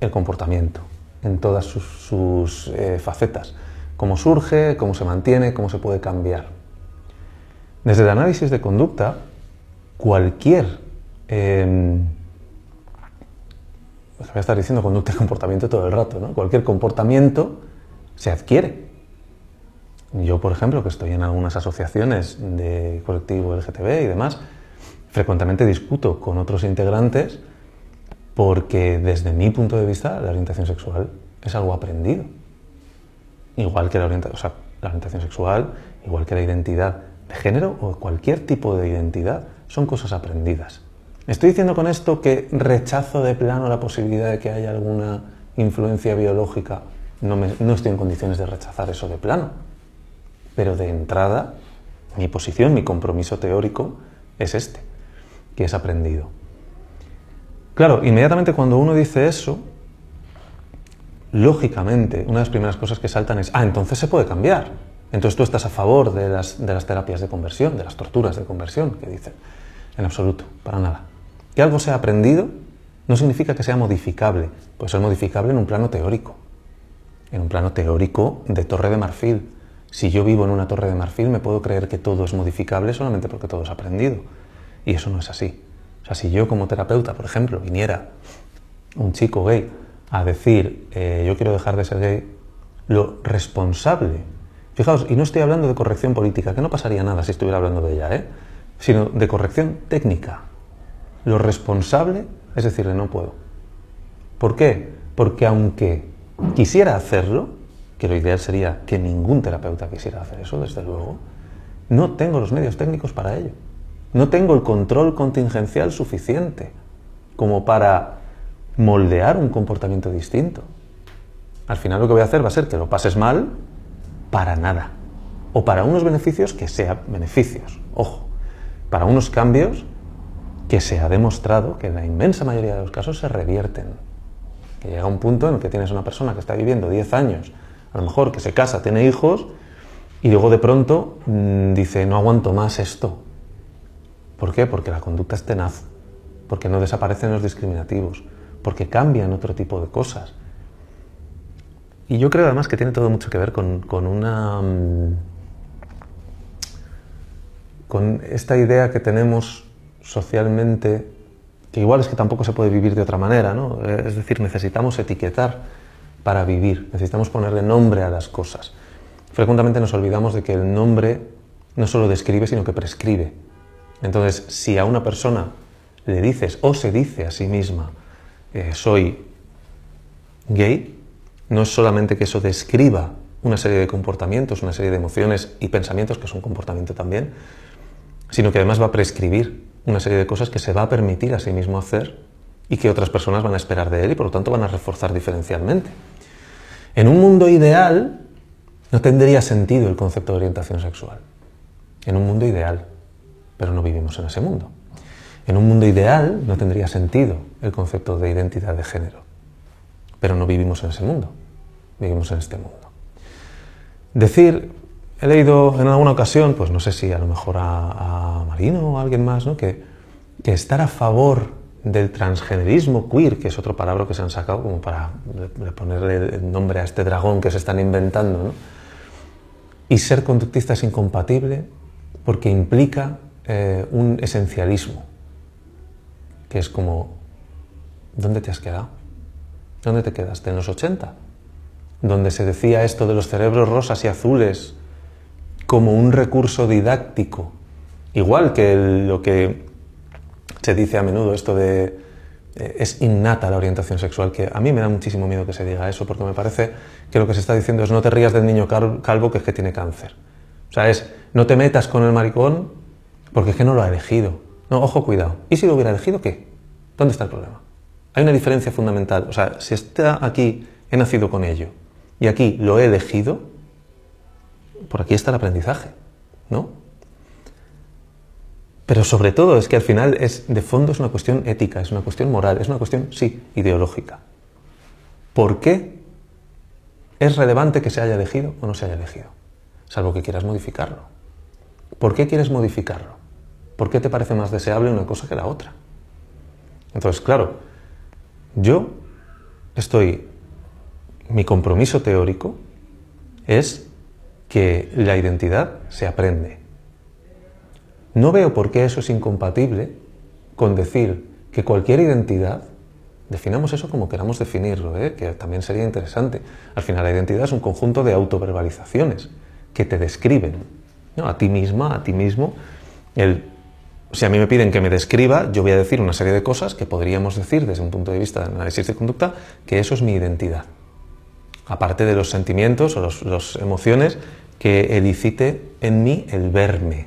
el comportamiento en todas sus, eh, facetas, cómo surge, cómo se mantiene, cómo se puede cambiar. Desde el análisis de conducta, cualquier... Eh, voy a estar diciendo conducta y comportamiento todo el rato, ¿no? Cualquier comportamiento se adquiere. Yo, por ejemplo, que estoy en algunas asociaciones de colectivo LGTB y demás, frecuentemente discuto con otros integrantes porque desde mi punto de vista la orientación sexual es algo aprendido. Igual que la, orientación sexual, igual que la identidad de género o cualquier tipo de identidad, son cosas aprendidas. ¿Estoy diciendo con esto que rechazo de plano la posibilidad de que haya alguna influencia biológica? No, me, no estoy en condiciones de rechazar eso de plano. Pero de entrada, mi posición, mi compromiso teórico es este, que es aprendido. Claro, inmediatamente cuando uno dice eso, lógicamente, una de las primeras cosas que saltan es, ah, entonces se puede cambiar. Entonces tú estás a favor de las, de las terapias de conversión, de las torturas de conversión, que dicen. En absoluto, para nada. Que algo sea aprendido no significa que sea modificable, puede ser modificable en un plano teórico, en un plano teórico de torre de marfil. Si yo vivo en una torre de marfil, me puedo creer que todo es modificable solamente porque todo es aprendido. Y eso no es así. O sea, si yo como terapeuta, por ejemplo, viniera un chico gay a decir, eh, yo quiero dejar de ser gay, lo responsable, fijaos, y no estoy hablando de corrección política, que no pasaría nada si estuviera hablando de ella, ¿eh? sino de corrección técnica. Lo responsable es decirle, no puedo. ¿Por qué? Porque aunque quisiera hacerlo, que lo ideal sería que ningún terapeuta quisiera hacer eso, desde luego, no tengo los medios técnicos para ello. No tengo el control contingencial suficiente como para moldear un comportamiento distinto. Al final lo que voy a hacer va a ser que lo pases mal para nada. O para unos beneficios que sean beneficios. Ojo, para unos cambios que se ha demostrado que en la inmensa mayoría de los casos se revierten. Que llega un punto en el que tienes una persona que está viviendo 10 años, a lo mejor que se casa, tiene hijos, y luego de pronto mmm, dice, no aguanto más esto, ¿Por qué? Porque la conducta es tenaz, porque no desaparecen los discriminativos, porque cambian otro tipo de cosas. Y yo creo además que tiene todo mucho que ver con, con una... Mm, con esta idea que tenemos socialmente, que igual es que tampoco se puede vivir de otra manera, ¿no? Es decir, necesitamos etiquetar para vivir, necesitamos ponerle nombre a las cosas. Frecuentemente nos olvidamos de que el nombre no solo describe, sino que prescribe. Entonces, si a una persona le dices o se dice a sí misma, eh, soy gay, no es solamente que eso describa una serie de comportamientos, una serie de emociones y pensamientos, que es un comportamiento también, sino que además va a prescribir una serie de cosas que se va a permitir a sí mismo hacer y que otras personas van a esperar de él y por lo tanto van a reforzar diferencialmente. En un mundo ideal no tendría sentido el concepto de orientación sexual. En un mundo ideal pero no vivimos en ese mundo. En un mundo ideal no tendría sentido el concepto de identidad de género, pero no vivimos en ese mundo, vivimos en este mundo. Decir, he leído en alguna ocasión, pues no sé si a lo mejor a, Marino o a alguien más, ¿no? que, estar a favor del transgenerismo queer, que es otro palabra que se han sacado como para ponerle nombre a este dragón que se están inventando, ¿no? y ser conductista es incompatible porque implica eh, un esencialismo, que es como, ¿dónde te has quedado? ¿Dónde te quedaste? ¿En los 80? Donde se decía esto de los cerebros rosas y azules como un recurso didáctico, igual que lo que se dice a menudo, esto de eh, es innata la orientación sexual, que a mí me da muchísimo miedo que se diga eso, porque me parece que lo que se está diciendo es no te rías del niño calvo que es que tiene cáncer. O sea, es no te metas con el maricón porque es que no lo ha elegido. No, ojo, cuidado. ¿Y si lo hubiera elegido, qué? ¿Dónde está el problema? Hay una diferencia fundamental. O sea, si está aquí, he nacido con ello, y aquí lo he elegido, por aquí está el aprendizaje, ¿no? Pero sobre todo es que al final es, de fondo es una cuestión ética, es una cuestión moral, es una cuestión, sí, ideológica. ¿Por qué es relevante que se haya elegido o no se haya elegido? Salvo que quieras modificarlo. ¿Por qué quieres modificarlo? ¿Por qué te parece más deseable una cosa que la otra? Entonces, claro, yo estoy, mi compromiso teórico es que la identidad se aprende. No veo por qué eso es incompatible con decir que cualquier identidad, definamos eso como queramos definirlo, ¿eh? que también sería interesante. Al final la identidad es un conjunto de autoverbalizaciones que te describen ¿no? a ti misma, a ti mismo. El, si a mí me piden que me describa, yo voy a decir una serie de cosas que podríamos decir desde un punto de vista de análisis de conducta que eso es mi identidad. Aparte de los sentimientos o las emociones que elicite en mí el verme.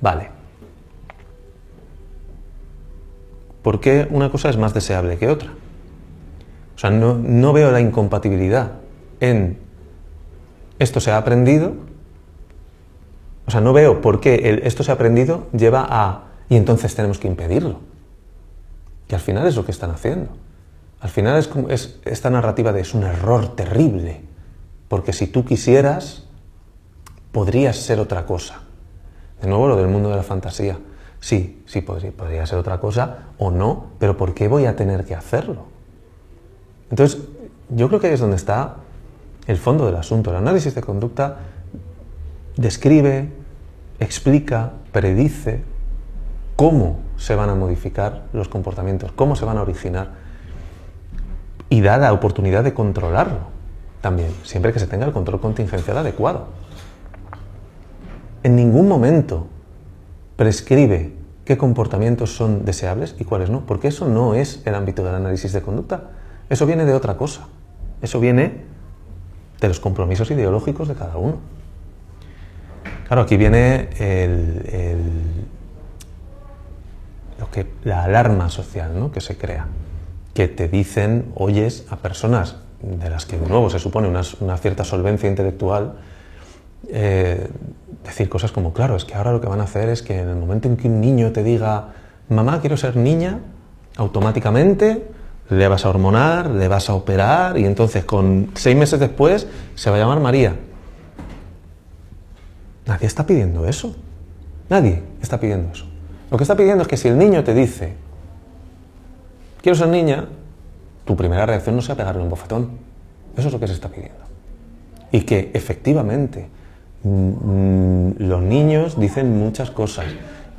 Vale. ¿Por qué una cosa es más deseable que otra? O sea, no, no veo la incompatibilidad en esto se ha aprendido, o sea, no veo por qué esto se ha aprendido lleva a y entonces tenemos que impedirlo. Que al final es lo que están haciendo. Al final es, es esta narrativa de es un error terrible, porque si tú quisieras, podrías ser otra cosa. De nuevo lo del mundo de la fantasía. Sí, sí, podría, podría ser otra cosa o no, pero ¿por qué voy a tener que hacerlo? Entonces, yo creo que ahí es donde está el fondo del asunto. El análisis de conducta describe, explica, predice cómo se van a modificar los comportamientos, cómo se van a originar y da la oportunidad de controlarlo también, siempre que se tenga el control contingencial adecuado en ningún momento prescribe qué comportamientos son deseables y cuáles no, porque eso no es el ámbito del análisis de conducta. Eso viene de otra cosa. Eso viene de los compromisos ideológicos de cada uno. Claro, aquí viene lo que, la alarma social ¿no? que se crea, que te dicen, oyes a personas de las que de nuevo se supone una, cierta solvencia intelectual, eh, decir cosas como, claro, es que ahora lo que van a hacer es que en el momento en que un niño te diga, mamá, quiero ser niña, automáticamente le vas a hormonar, le vas a operar y entonces con seis meses después se va a llamar María. Nadie está pidiendo eso. Nadie está pidiendo eso. Lo que está pidiendo es que si el niño te dice, quiero ser niña, tu primera reacción no sea pegarle un bofetón. Eso es lo que se está pidiendo. Y que efectivamente Mm, los niños dicen muchas cosas.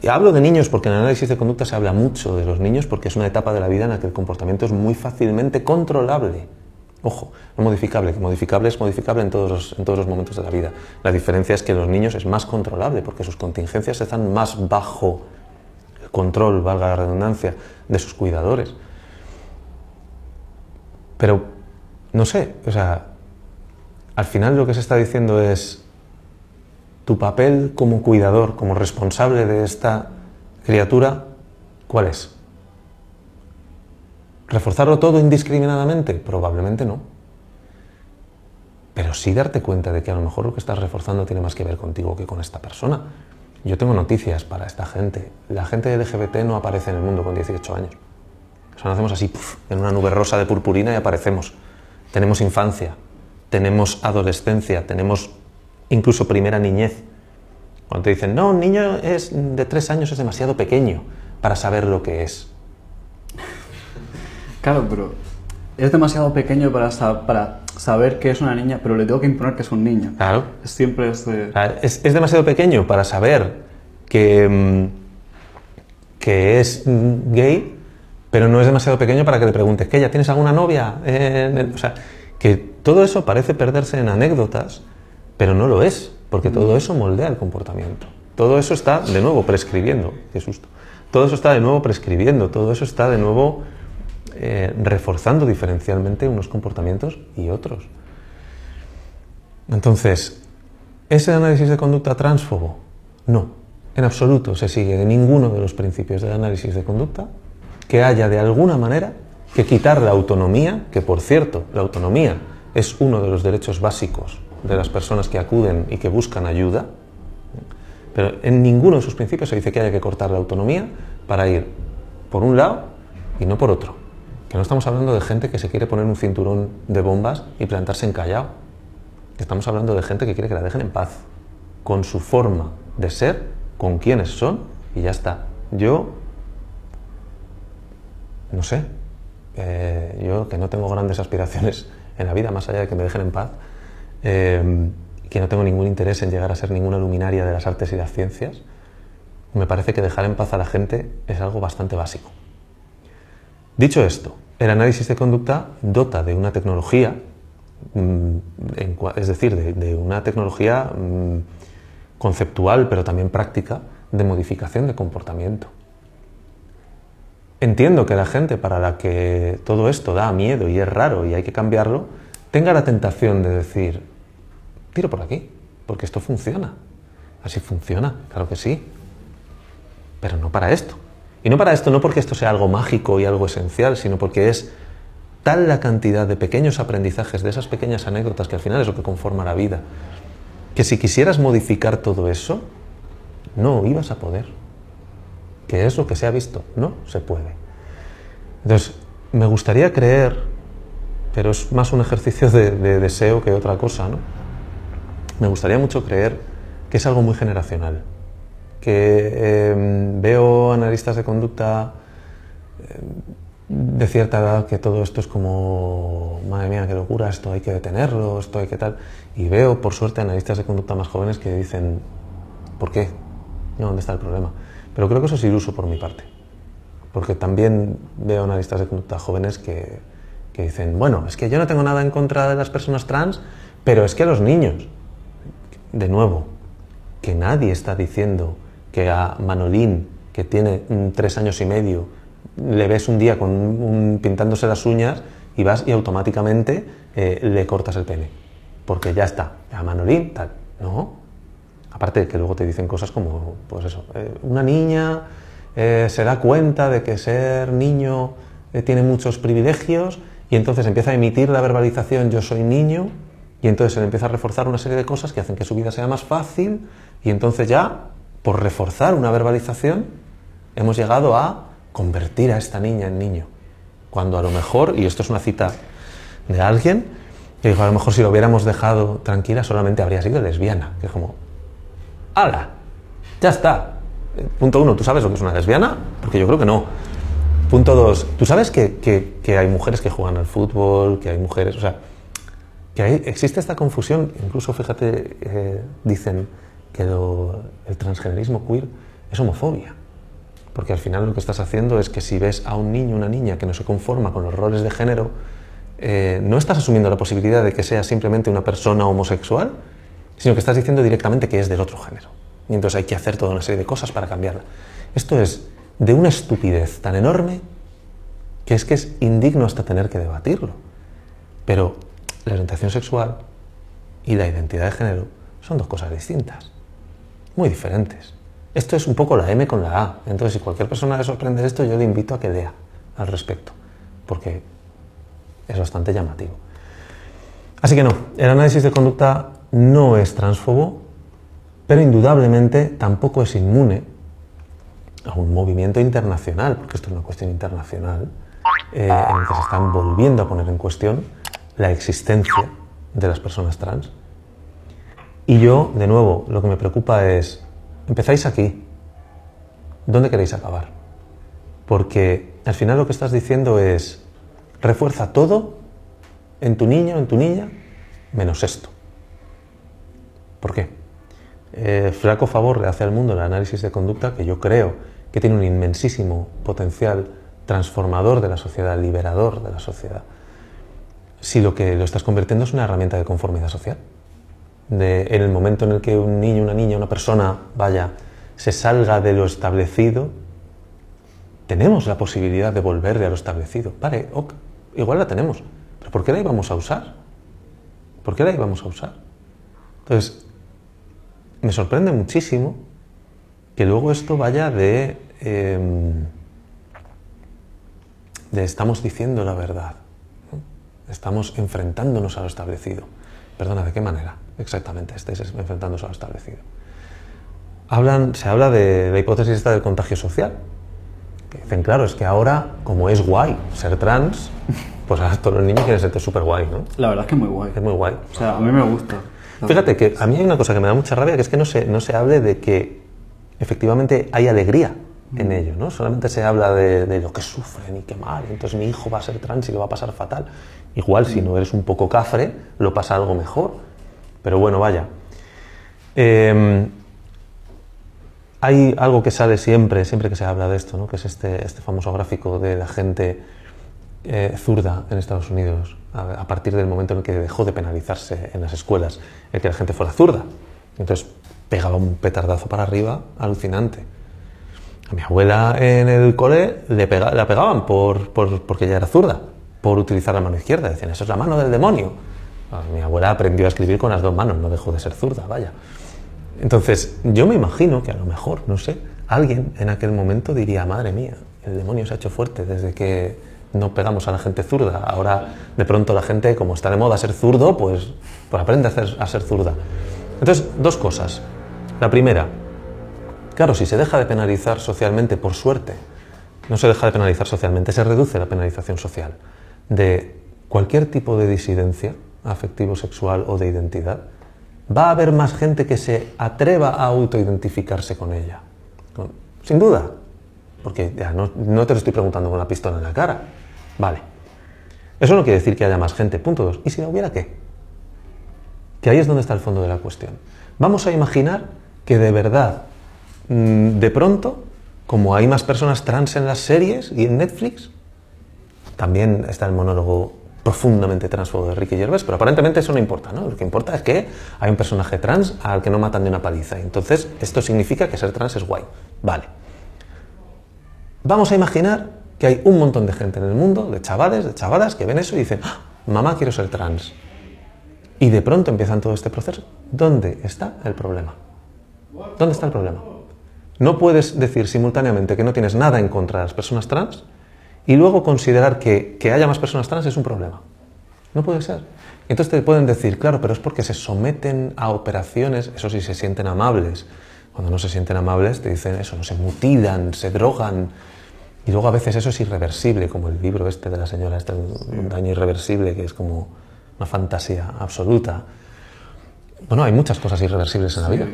Y hablo de niños porque en el análisis de conducta se habla mucho de los niños porque es una etapa de la vida en la que el comportamiento es muy fácilmente controlable. Ojo, no modificable, modificable es modificable en todos, los, en todos los momentos de la vida. La diferencia es que los niños es más controlable porque sus contingencias están más bajo el control, valga la redundancia, de sus cuidadores. Pero, no sé, o sea, al final lo que se está diciendo es, tu papel como cuidador, como responsable de esta criatura, ¿cuál es? ¿Reforzarlo todo indiscriminadamente? Probablemente no. Pero sí darte cuenta de que a lo mejor lo que estás reforzando tiene más que ver contigo que con esta persona. Yo tengo noticias para esta gente. La gente LGBT no aparece en el mundo con 18 años. O sea, nacemos así, en una nube rosa de purpurina y aparecemos. Tenemos infancia, tenemos adolescencia, tenemos incluso primera niñez. Cuando te dicen, no, un niño es de tres años es demasiado pequeño para saber lo que es. Claro, pero es demasiado pequeño para, para saber que es una niña, pero le tengo que imponer que es un niño. Claro. Es siempre este... es, es, demasiado pequeño para saber que, mm, que es gay, pero no es demasiado pequeño para que le preguntes, ¿qué? ¿Ya tienes alguna novia? o sea, que todo eso parece perderse en anécdotas pero no lo es, porque todo eso moldea el comportamiento. Todo eso está de nuevo prescribiendo, qué susto. Todo eso está de nuevo prescribiendo, todo eso está de nuevo eh, reforzando diferencialmente unos comportamientos y otros. Entonces, ¿ese análisis de conducta transfobo? No, en absoluto se sigue de ninguno de los principios del análisis de conducta que haya de alguna manera que quitar la autonomía, que por cierto, la autonomía es uno de los derechos básicos de las personas que acuden y que buscan ayuda, pero en ninguno de sus principios se dice que haya que cortar la autonomía para ir por un lado y no por otro. Que no estamos hablando de gente que se quiere poner un cinturón de bombas y plantarse en callao. Estamos hablando de gente que quiere que la dejen en paz, con su forma de ser, con quienes son y ya está. Yo, no sé, eh, yo que no tengo grandes aspiraciones en la vida más allá de que me dejen en paz, eh, que no tengo ningún interés en llegar a ser ninguna luminaria de las artes y las ciencias, me parece que dejar en paz a la gente es algo bastante básico. Dicho esto, el análisis de conducta dota de una tecnología, mm, es decir, de, una tecnología mm, conceptual pero también práctica de modificación de comportamiento. Entiendo que la gente para la que todo esto da miedo y es raro y hay que cambiarlo, tenga la tentación de decir, tiro por aquí, porque esto funciona. Así funciona, claro que sí. Pero no para esto. Y no para esto, no porque esto sea algo mágico y algo esencial, sino porque es tal la cantidad de pequeños aprendizajes, de esas pequeñas anécdotas que al final es lo que conforma la vida, que si quisieras modificar todo eso, no ibas a poder que es lo que se ha visto. No se puede. Entonces, me gustaría creer, pero es más un ejercicio de, deseo que otra cosa, ¿no? Me gustaría mucho creer que es algo muy generacional, que em, veo analistas de conducta em, de cierta edad que todo esto es como, madre mía, qué locura, esto hay que detenerlo, esto hay que tal, y veo, por suerte, analistas de conducta más jóvenes que dicen, ¿por qué? ¿Dónde está el problema? Pero creo que eso es iluso por mi parte, porque también veo analistas de conducta jóvenes que, que dicen, bueno, es que yo no tengo nada en contra de las personas trans, pero es que los niños, de nuevo, que nadie está diciendo que a Manolín, que tiene tres años y medio, le ves un día pintándose las uñas y vas y automáticamente eh, le cortas el pene. Porque ya está, a Manolín, tal. No, Aparte de que luego te dicen cosas como, pues eso, eh, una niña eh, se da cuenta de que ser niño tiene muchos privilegios y entonces empieza a emitir la verbalización yo soy niño y entonces se le empieza a reforzar una serie de cosas que hacen que su vida sea más fácil y entonces ya, por reforzar una verbalización, hemos llegado a convertir a esta niña en niño. Cuando a lo mejor, y esto es una cita de alguien, que dijo, a lo mejor si lo hubiéramos dejado tranquila solamente habría sido lesbiana, que es como, ¡Hala! Ya está. Punto uno, ¿tú sabes lo que es una lesbiana? Porque yo creo que no. Punto dos, ¿tú sabes que, hay mujeres que juegan al fútbol, que hay mujeres, o sea, que existe esta confusión, incluso fíjate, eh, dicen que el transgenerismo queer es homofobia. Porque al final lo que estás haciendo es que si ves a un niño, una niña que no se conforma con los roles de género, eh, no estás asumiendo la posibilidad de que sea simplemente una persona homosexual, sino que estás diciendo directamente que es del otro género. Y entonces hay que hacer toda una serie de cosas para cambiarla. Esto es de una estupidez tan enorme que es que es indigno hasta tener que debatirlo. Pero la orientación sexual y la identidad de género son dos cosas distintas, muy diferentes. Esto es un poco la M con la A. Entonces, si cualquier persona le sorprende esto, yo le invito a que lea al respecto, porque es bastante llamativo. Así que no, el análisis de conducta no es transfobo, pero indudablemente tampoco es inmune a un movimiento internacional, porque esto es una cuestión internacional, eh, en el que se están volviendo a poner en cuestión la existencia de las personas trans. Y yo, de nuevo, lo que me preocupa es, empezáis aquí, ¿dónde queréis acabar? Porque al final lo que estás diciendo es, refuerza todo en tu niño, en tu niña, menos esto. ¿Por qué? Eh, flaco favor le hace al mundo el análisis de conducta que yo creo que tiene un inmensísimo potencial transformador de la sociedad, liberador de la sociedad, si lo que lo estás convirtiendo es una herramienta de conformidad social. En el momento en el que un niño, una niña, una persona, vaya, se salga de lo establecido, tenemos la posibilidad de volverle a lo establecido. Vale, igual la tenemos, pero ¿por qué la íbamos a usar? ¿Por qué la íbamos a usar? Entonces, me sorprende muchísimo que luego esto vaya de, em, de estamos diciendo la verdad. Estamos enfrentándonos a lo establecido. Perdona, ¿de qué manera? Exactamente, estáis enfrentándose a lo establecido. Hablan, se habla de la hipótesis esta del contagio social. Que dicen, claro, es que ahora, como es guay ser trans, pues ahora todos los niños quieren ser súper guay, ¿no? La verdad es que es muy guay. Es muy guay. O sea, a mí me gusta. Fíjate que a mí hay una cosa que me da mucha rabia, que es que no se, no se hable de que efectivamente hay alegría en ello, ¿no? Solamente se habla de, de lo que sufren y qué mal, entonces mi hijo va a ser trans y lo va a pasar fatal. Igual, si no eres un poco cafre, lo pasa algo mejor. Pero bueno, vaya. Eh, hay algo que sale siempre, siempre que se habla de esto, ¿no? que es este, este famoso gráfico de la gente eh, zurda en Estados Unidos, a, partir del momento en el que dejó de penalizarse en las escuelas el que la gente fuera zurda. Entonces pegaba un petardazo para arriba alucinante. A mi abuela en el cole le la pegaban por, por- porque ella era zurda, por utilizar la mano izquierda. Decían, eso es la mano del demonio. Ah, Mi abuela aprendió a escribir con las dos manos, no dejó de ser zurda, vaya. Entonces, yo me imagino que a lo mejor, no sé, alguien en aquel momento diría, madre mía, el demonio se ha hecho fuerte desde que no pegamos a la gente zurda. Ahora, de pronto, la gente, como está de moda ser zurdo, pues, pues aprende a, hacer- a ser zurda. Entonces, dos cosas. La primera, claro, si se deja de penalizar socialmente, por suerte, no se deja de penalizar socialmente, se reduce la penalización social de cualquier tipo de disidencia afectivo, sexual o de identidad, va a haber más gente que se atreva a autoidentificarse con ella. Sin duda. Porque ya no, te lo estoy preguntando con una pistola en la cara. Vale. Eso no quiere decir que haya más gente. Punto dos. ¿Y si la hubiera qué? Que ahí es donde está el fondo de la cuestión. Vamos a imaginar que de verdad, mm, de pronto, como hay más personas trans en las series y en Netflix, también está el monólogo profundamente transfobo de Ricky Gervais, pero aparentemente eso no importa, ¿no? Lo que importa es que hay un personaje trans al que no matan de una paliza. Entonces, esto significa que ser trans es guay. Vale. Vamos a imaginar que hay un montón de gente en el mundo, de chavales, de chavalas, que ven eso y dicen, "Ah, mamá, quiero ser trans. Y de pronto empiezan todo este proceso. ¿Dónde está el problema? ¿Dónde está el problema? No puedes decir simultáneamente que no tienes nada en contra de las personas trans y luego considerar que, que haya más personas trans es un problema. No puede ser. Entonces te pueden decir, claro, pero es porque se someten a operaciones, eso sí, se sienten amables. Cuando no se sienten amables te dicen eso, no se mutilan, se drogan. Y luego a veces eso es irreversible, como el libro este de la señora, este, un daño irreversible, que es como una fantasía absoluta. Bueno, hay muchas cosas irreversibles en la vida.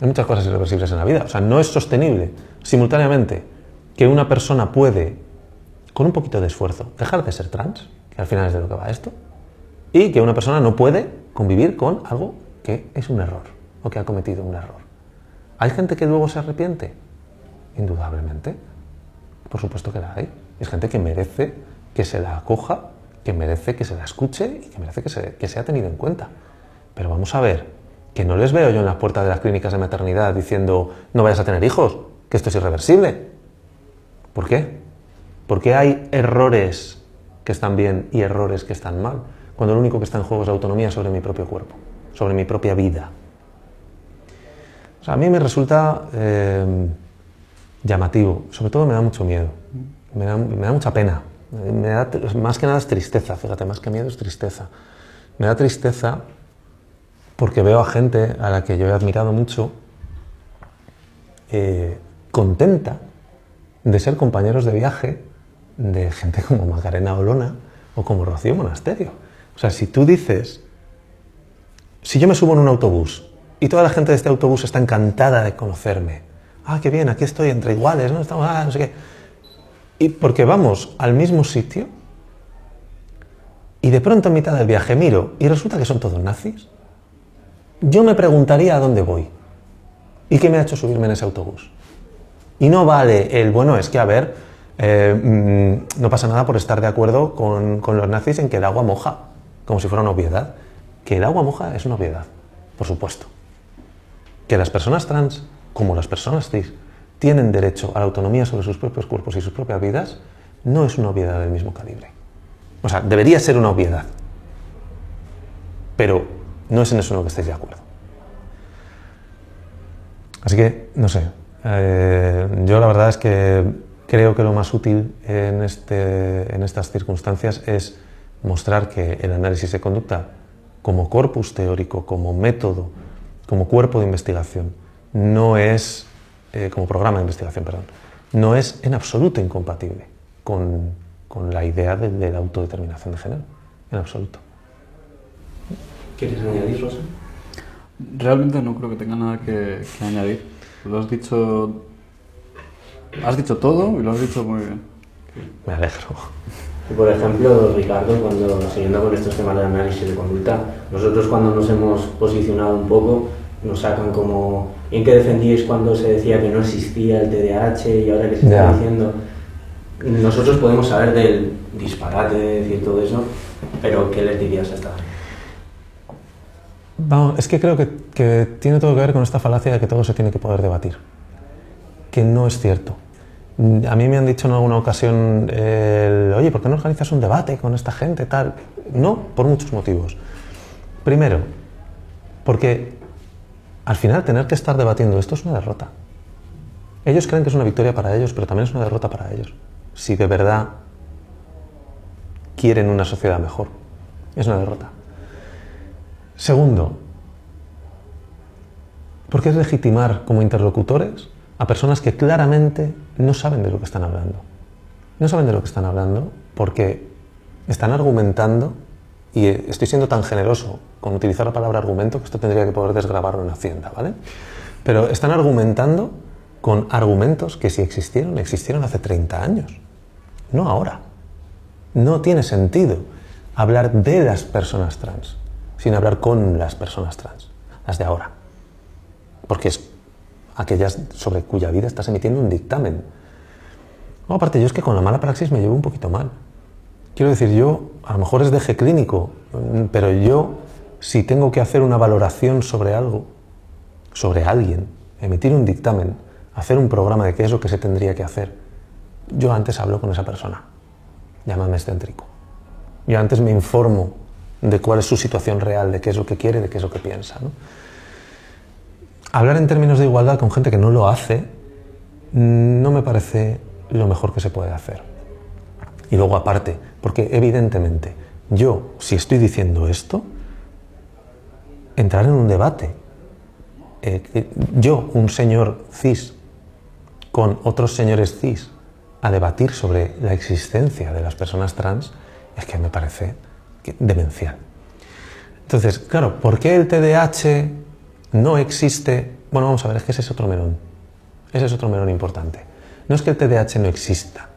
Hay muchas cosas irreversibles en la vida. O sea, no es sostenible simultáneamente que una persona puede, con un poquito de esfuerzo, dejar de ser trans, que al final es de lo que va esto, y que una persona no puede convivir con algo que es un error o que ha cometido un error. ¿Hay gente que luego se arrepiente? Indudablemente. Por supuesto que la hay. Es gente que merece que se la acoja, que merece que se la escuche y que merece que, se, que sea tenido en cuenta. Pero vamos a ver, que no les veo yo en las puertas de las clínicas de maternidad diciendo no vayas a tener hijos, que esto es irreversible. ¿Por qué? ¿Por qué hay errores que están bien y errores que están mal? Cuando lo único que está en juego es autonomía sobre mi propio cuerpo, sobre mi propia vida. O sea, a mí me resulta eh, llamativo, sobre todo me da mucho miedo, me da, me da mucha pena, me da, más que nada es tristeza, fíjate, más que miedo es tristeza. Me da tristeza porque veo a gente a la que yo he admirado mucho eh, contenta de ser compañeros de viaje de gente como Macarena Olona o como Rocío Monasterio. O sea, si tú dices, si yo me subo en un autobús y toda la gente de este autobús está encantada de conocerme, ah, qué bien, aquí estoy entre iguales, ¿no? Estamos, ah, no sé qué. Y porque vamos al mismo sitio y de pronto en mitad del viaje miro y resulta que son todos nazis, yo me preguntaría a dónde voy y qué me ha hecho subirme en ese autobús. Y no vale el, bueno, es que a ver, eh, mm, no pasa nada por estar de acuerdo con, los nazis en que el agua moja, como si fuera una obviedad. Que el agua moja es una obviedad, por supuesto. Que las personas trans, como las personas cis, tienen derecho a la autonomía sobre sus propios cuerpos y sus propias vidas, no es una obviedad del mismo calibre. O sea, debería ser una obviedad. Pero no es en eso en lo que estéis de acuerdo. Así que, no sé. eh, yo la verdad es que creo que lo más útil en, este, en estas circunstancias es mostrar que el análisis de conducta como corpus teórico, como método, como cuerpo de investigación, no es, eh, como programa de investigación, perdón, no es en absoluto incompatible con, con la idea de, de la autodeterminación de género, en absoluto. ¿Quieres añadir, Rosa? Realmente no creo que tenga nada que, que añadir. Lo has dicho. Has dicho todo y lo has dicho muy bien. Me alegro. Y por ejemplo, Ricardo, cuando siguiendo con estos temas de análisis de conducta, nosotros cuando nos hemos posicionado un poco, nos sacan como, ¿y en qué defendíais cuando se decía que no existía el TDAH y ahora que se está Ya. diciendo? Nosotros podemos saber del disparate de decir todo eso, pero ¿qué les dirías a esta? Vamos, es que creo que, que tiene todo que ver con esta falacia de que todo se tiene que poder debatir. Que no es cierto. A mí me han dicho en alguna ocasión, el, oye, ¿por qué no organizas un debate con esta gente? Tal. No, por muchos motivos. Primero, porque al final tener que estar debatiendo esto es una derrota. Ellos creen que es una victoria para ellos, pero también es una derrota para ellos. Si de verdad quieren una sociedad mejor, es una derrota. Segundo, ¿por qué es legitimar como interlocutores a personas que claramente no saben de lo que están hablando? No saben de lo que están hablando porque están argumentando, y estoy siendo tan generoso con utilizar la palabra argumento que esto tendría que poder desgrabarlo en Hacienda, ¿vale? Pero están argumentando con argumentos que si existieron, existieron hace 30 años, no ahora. No tiene sentido hablar de las personas trans sin hablar con las personas trans, las de ahora. Porque es aquellas sobre cuya vida estás emitiendo un dictamen. Aparte, yo es que con la mala praxis me llevo un poquito mal. Quiero decir, yo, a lo mejor es deje clínico, mm, pero yo, si tengo que hacer una valoración sobre algo, sobre alguien, emitir un dictamen, hacer un programa de qué es lo que se tendría que hacer, yo antes hablo con esa persona. Llámame excéntrico. Yo antes me informo de cuál es su situación real, de qué es lo que quiere, de qué es lo que piensa. ¿no? Hablar en términos de igualdad con gente que no lo hace no me parece lo mejor que se puede hacer. Y luego aparte, porque evidentemente yo, si estoy diciendo esto, entrar en un debate. Eh, yo, un señor cis, con otros señores cis, a debatir sobre la existencia de las personas trans, es que me parece demencial. Entonces, claro, ¿por qué el TDAH no existe? Bueno, vamos a ver, es que ese es otro melón. Ese es otro melón importante. No es que el TDAH no exista,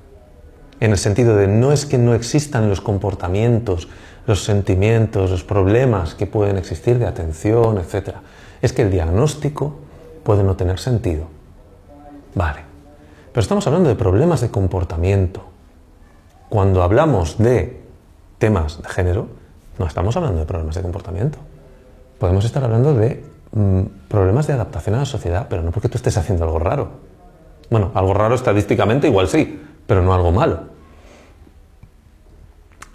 en el sentido de no es que no existan los comportamientos, los sentimientos, los problemas que pueden existir de atención, etc. Es que el diagnóstico puede no tener sentido. Vale. Pero estamos hablando de problemas de comportamiento. Cuando hablamos de temas de género, no estamos hablando de problemas de comportamiento. Podemos estar hablando de mm, problemas de adaptación a la sociedad, pero no porque tú estés haciendo algo raro. Bueno, algo raro estadísticamente igual sí, pero no algo malo.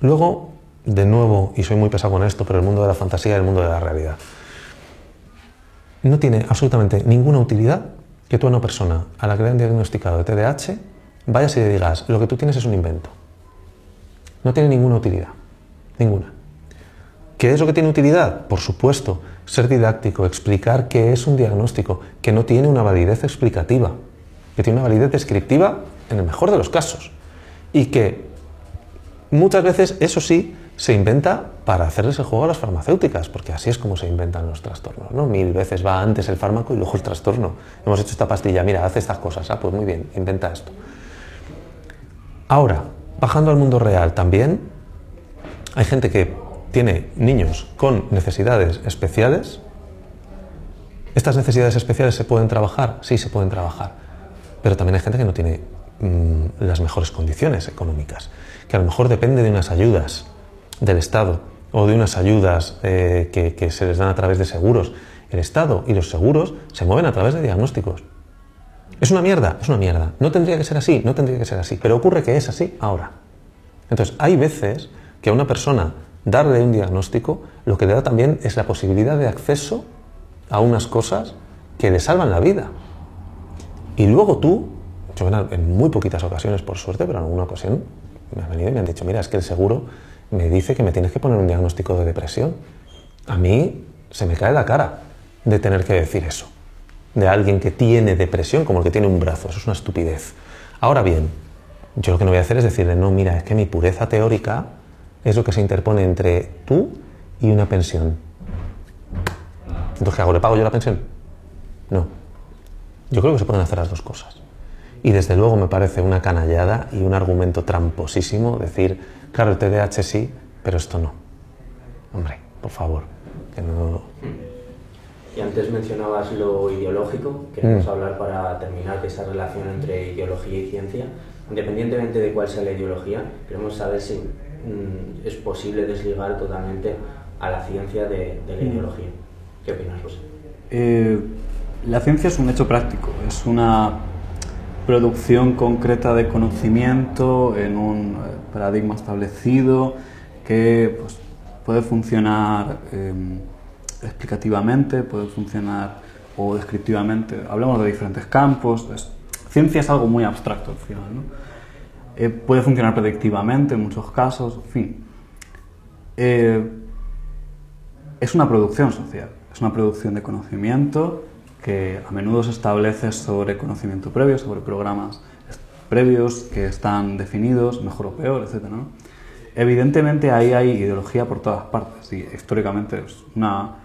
Luego, de nuevo, y soy muy pesado con esto, pero el mundo de la fantasía y el mundo de la realidad. No tiene absolutamente ninguna utilidad que tú a una persona a la que le han diagnosticado de TDAH vayas y le digas, lo que tú tienes es un invento. No tiene ninguna utilidad. Ninguna. ¿Qué es lo que tiene utilidad? Por supuesto, ser didáctico, explicar qué es un diagnóstico, que no tiene una validez explicativa, que tiene una validez descriptiva en el mejor de los casos. Y que muchas veces, eso sí, se inventa para hacerles el juego a las farmacéuticas, porque así es como se inventan los trastornos. ¿no? Mil veces va antes el fármaco y luego el trastorno. Hemos hecho esta pastilla, mira, hace estas cosas, ah, pues muy bien, inventa esto. Ahora, bajando al mundo real también, hay gente que tiene niños con necesidades especiales. ¿Estas necesidades especiales se pueden trabajar? Sí, se pueden trabajar. Pero también hay gente que no tiene mm, las mejores condiciones económicas, que a lo mejor depende de unas ayudas del Estado o de unas ayudas eh, que, se les dan a través de seguros. El Estado y los seguros se mueven a través de diagnósticos. ¿Es una mierda? Es una mierda. No tendría que ser así, no tendría que ser así. Pero ocurre que es así ahora. Entonces, hay veces que una persona darle un diagnóstico lo que le da también es la posibilidad de acceso a unas cosas que le salvan la vida. Y luego tú, yo en, muy poquitas ocasiones por suerte, pero en alguna ocasión me han venido y me han dicho, mira, es que el seguro me dice que me tienes que poner un diagnóstico de depresión. A mí se me cae la cara de tener que decir eso, de alguien que tiene depresión como el que tiene un brazo. Eso es una estupidez. Ahora bien, yo lo que no voy a hacer es decirle, no, mira, es que mi pureza teórica es lo que se interpone entre tú y una pensión. Entonces, ¿qué hago? ¿Le pago yo la pensión? No. Yo creo que se pueden hacer las dos cosas. Y desde luego me parece una canallada y un argumento tramposísimo decir, claro, el TDAH sí, pero esto no. Hombre, por favor, que no... Y antes mencionabas lo ideológico, queremos Mm. hablar para terminar de esa relación entre ideología y ciencia. Independientemente de cuál sea la ideología, queremos saber si mm, es posible desligar totalmente a la ciencia de, de la Mm. ideología. ¿Qué opinas, José? Eh, la ciencia es un hecho práctico, es una producción concreta de conocimiento en un eh, paradigma establecido que pues, puede funcionar eh, explicativamente, puede funcionar o descriptivamente. Hablamos de diferentes campos. es- ciencia es algo muy abstracto al final. ¿no? Eh, puede funcionar predictivamente en muchos casos, en fin. Eh, es una producción social, es una producción de conocimiento que a menudo se establece sobre conocimiento previo, sobre programas previos que están definidos, mejor o peor, etc. Evidentemente ahí hay ideología por todas partes y históricamente es una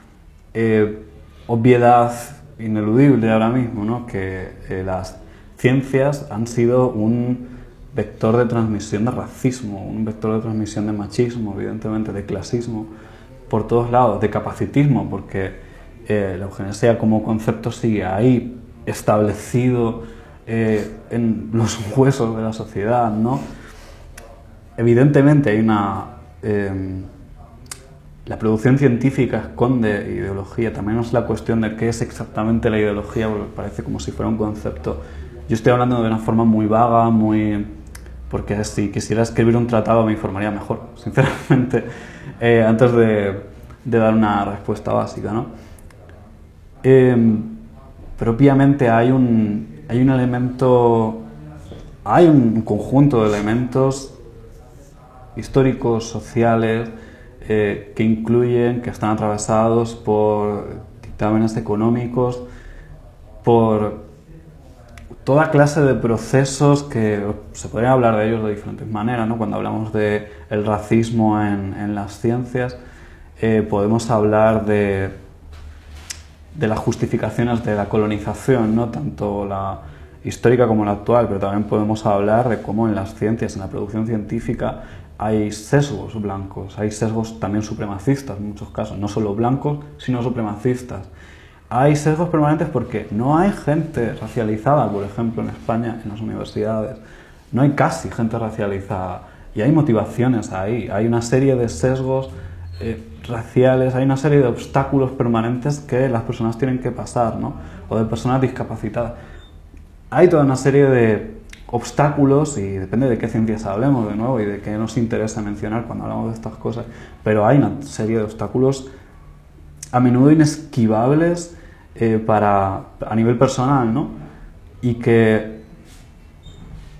eh, obviedad ineludible ahora mismo, ¿no? que las ciencias han sido un vector de transmisión de racismo, un vector de transmisión de machismo, evidentemente, de clasismo, por todos lados, de capacitismo, porque eh, la eugenesia como concepto sigue ahí, establecido eh, en los *laughs* huesos de la sociedad, ¿no? Evidentemente hay una... eh, la producción científica esconde ideología, también es la cuestión de qué es exactamente la ideología, porque parece como si fuera un concepto. Yo estoy hablando de una forma muy vaga, muy... porque si quisiera escribir un tratado me informaría mejor, *laughs* sinceramente, eh, antes de, dar una respuesta básica, ¿no? Pero obviamente hay un, hay un elemento, hay un conjunto de elementos históricos, sociales, eh, que incluyen, que están atravesados por dictámenes económicos, por toda clase de procesos que se podrían hablar de ellos de diferentes maneras, ¿no? Cuando hablamos de el racismo en, en las ciencias, eh, podemos hablar de, de las justificaciones de la colonización, ¿no? tanto la histórica como la actual, pero también podemos hablar de cómo en las ciencias, en la producción científica, hay sesgos blancos, hay sesgos también supremacistas en muchos casos, no solo blancos, sino supremacistas. Hay sesgos permanentes porque no hay gente racializada, por ejemplo, en España, en las universidades. No hay casi gente racializada. Y hay motivaciones ahí. Hay una serie de sesgos eh, raciales, hay una serie de obstáculos permanentes que las personas tienen que pasar, ¿no? O de personas discapacitadas. Hay toda una serie de obstáculos, y depende de qué ciencias hablemos de nuevo y de qué nos interesa mencionar cuando hablamos de estas cosas, pero hay una serie de obstáculos a menudo inesquivables eh, para, a nivel personal, ¿no? Y que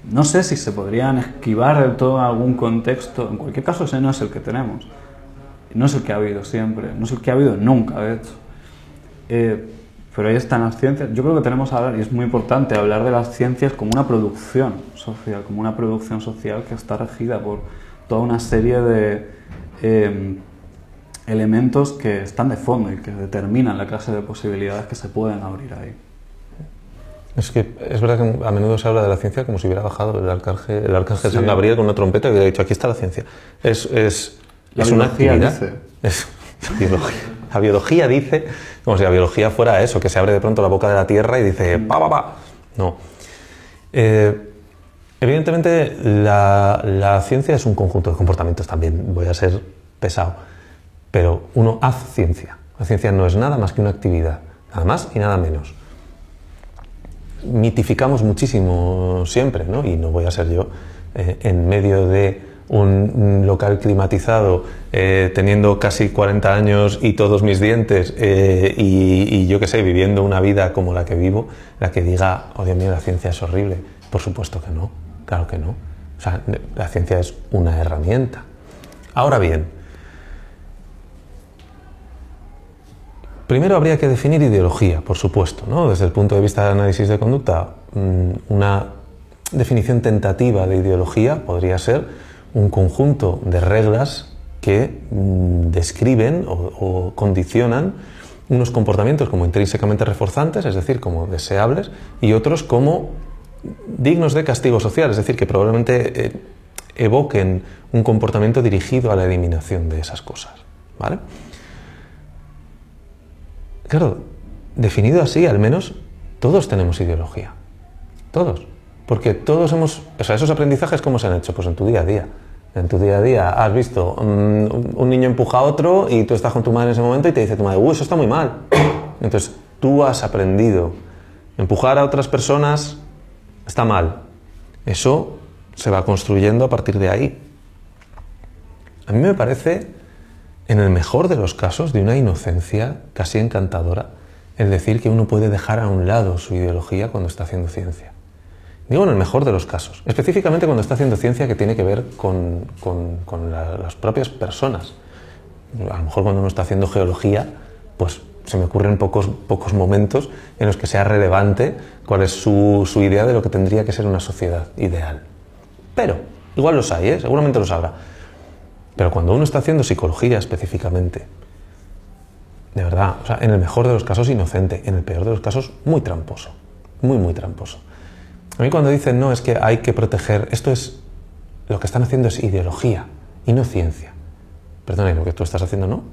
no sé si se podrían esquivar del todo algún contexto. En cualquier caso, ese no es el que tenemos. No es el que ha habido siempre, no es el que ha habido nunca, de hecho. Eh, pero ahí están las ciencias. Yo creo que tenemos que hablar, y es muy importante, hablar de las ciencias como una producción social, como una producción social que está regida por toda una serie de eh, elementos que están de fondo y que determinan la clase de posibilidades que se pueden abrir ahí. Es que es verdad que a menudo se habla de la ciencia como si hubiera bajado el arcángel, el Sí. San Gabriel con una trompeta y hubiera dicho, aquí está la ciencia. Es, es, La es una actividad. dice. *laughs* Es, la, biología, la biología dice, como si la biología fuera eso, que se abre de pronto la boca de la tierra y dice, pa, pa, pa. No. Eh, evidentemente, la, la ciencia es un conjunto de comportamientos también. Voy a ser pesado. Pero uno hace ciencia. La ciencia no es nada más que una actividad. Nada más y nada menos mitificamos muchísimo siempre, ¿no? y no voy a ser yo, eh, en medio de un, local climatizado, eh, teniendo casi 40 años y todos mis dientes, eh, y, y yo qué sé, viviendo una vida como la que vivo, la que diga, oh Dios mío, la ciencia es horrible. Por supuesto que no, claro que no. O sea, la ciencia es una herramienta. Ahora bien, primero habría que definir ideología, por supuesto, ¿no? Desde el punto de vista de análisis de conducta, mm, una definición tentativa de ideología podría ser un conjunto de reglas que mm, describen o, condicionan unos comportamientos como intrínsecamente reforzantes, es decir, como deseables, y otros como dignos de castigo social, es decir, que probablemente eh, evoquen un comportamiento dirigido a la eliminación de esas cosas. ¿vale? Claro, definido así, al menos todos tenemos ideología. Todos. Porque todos hemos. O sea, esos aprendizajes, ¿cómo se han hecho? Pues en tu día a día. En tu día a día has visto mm, un niño empuja a otro y tú estás con tu madre en ese momento y te dice tu madre, uy, eso está muy mal. *coughs* Entonces tú has aprendido. Empujar a otras personas está mal. Eso se va construyendo a partir de ahí. A mí me parece, en el mejor de los casos, de una inocencia casi encantadora, el decir que uno puede dejar a un lado su ideología cuando está haciendo ciencia. Digo en el mejor de los casos, específicamente cuando está haciendo ciencia que tiene que ver con, las propias personas. A lo mejor cuando uno está haciendo geología, pues se me ocurren pocos, pocos momentos en los que sea relevante cuál es su, su idea de lo que tendría que ser una sociedad ideal. Pero, igual los hay, ¿eh? seguramente los habrá. Pero cuando uno está haciendo psicología específicamente, de verdad, o sea, en el mejor de los casos inocente, en el peor de los casos muy tramposo, muy, muy tramposo. A mí cuando dicen, no, es que hay que proteger, esto es, lo que están haciendo es ideología y no ciencia. Perdona, ¿y lo que tú estás haciendo no?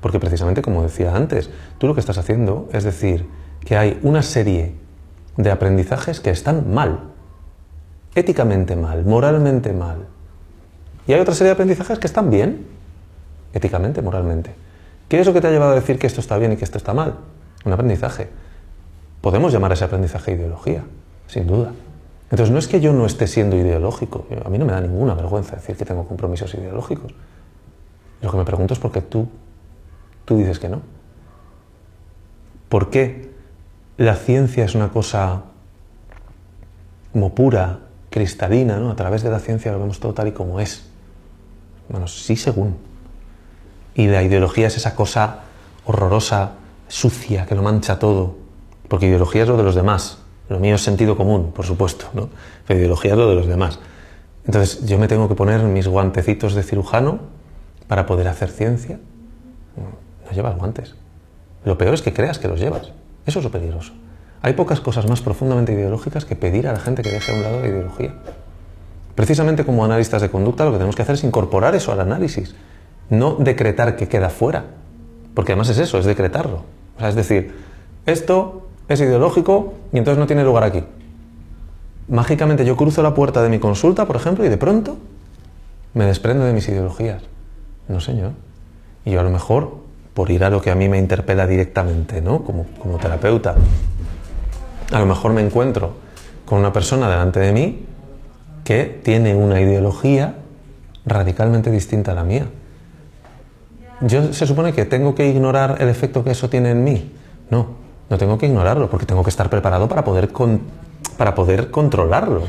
Porque precisamente, como decía antes, tú lo que estás haciendo es decir que hay una serie de aprendizajes que están mal, éticamente mal, moralmente mal. Y hay otra serie de aprendizajes que están bien, éticamente, moralmente. ¿Qué es lo que te ha llevado a decir que esto está bien y que esto está mal? Un aprendizaje. Podemos llamar a ese aprendizaje ideología, sin duda. Entonces no es que yo no esté siendo ideológico, a mí no me da ninguna vergüenza decir que tengo compromisos ideológicos. Lo que me pregunto es por qué tú, tú dices que no. ¿Por qué la ciencia es una cosa como pura, cristalina, ¿no? A través de la ciencia lo vemos todo tal y como es. Bueno, sí según. Y la ideología es esa cosa horrorosa, sucia, que lo mancha todo. Porque ideología es lo de los demás. Lo mío es sentido común, por supuesto, ¿no? Pero ideología es lo de los demás. Entonces, yo me tengo que poner mis guantecitos de cirujano para poder hacer ciencia. No llevas guantes. Lo peor es que creas que los llevas. Eso es lo peligroso. Hay pocas cosas más profundamente ideológicas que pedir a la gente que deje a un lado la ideología. Precisamente como analistas de conducta lo que tenemos que hacer es incorporar eso al análisis, no decretar que queda fuera, porque además es eso, es decretarlo. O sea, es decir, esto es ideológico y entonces no tiene lugar aquí. Mágicamente yo cruzo la puerta de mi consulta, por ejemplo, y de pronto me desprendo de mis ideologías. No, señor. Y yo a lo mejor, por ir a lo que a mí me interpela directamente, ¿no? Como, como terapeuta, a lo mejor me encuentro con una persona delante de mí que tiene una ideología radicalmente distinta a la mía. Yo se supone que tengo que ignorar el efecto que eso tiene en mí. No, no tengo que ignorarlo porque tengo que estar preparado para poder, para poder controlarlo.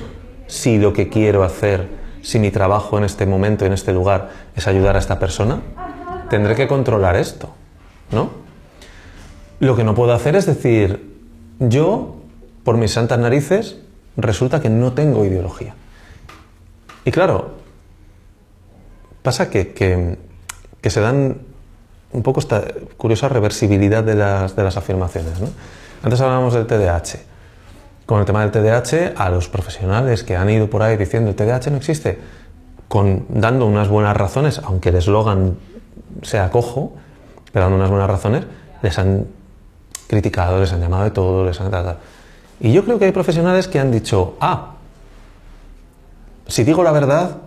Si lo que quiero hacer, si mi trabajo en este momento, en este lugar, es ayudar a esta persona, tendré que controlar esto, ¿no? Lo que no puedo hacer es decir, yo por mis santas narices, resulta que no tengo ideología. Y claro, pasa que, se dan un poco esta curiosa reversibilidad de las, afirmaciones. Antes hablábamos del TDAH. Con el tema del TDAH, a los profesionales que han ido por ahí diciendo el TDAH no existe, con, dando unas buenas razones, aunque el eslogan sea cojo, pero dando unas buenas razones, les han criticado, les han llamado de todo, les han... Y yo creo que hay profesionales que han dicho, ah, si digo la verdad,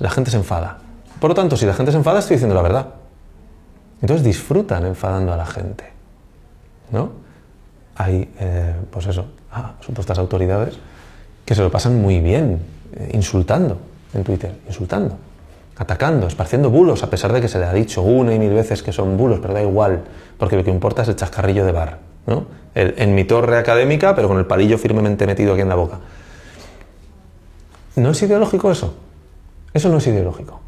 la gente se enfada. Por lo tanto, si la gente se enfada, estoy diciendo la verdad. Entonces disfrutan enfadando a la gente. ¿No? Hay, eh, pues eso, ah, supuestas autoridades que se lo pasan muy bien eh, insultando en Twitter, insultando, atacando, esparciendo bulos, a pesar de que se le ha dicho una y mil veces que son bulos, pero da igual, porque lo que importa es el chascarrillo de bar en mi torre académica, pero con el palillo firmemente metido aquí en la boca. ¿No es ideológico eso? Eso no es ideológico.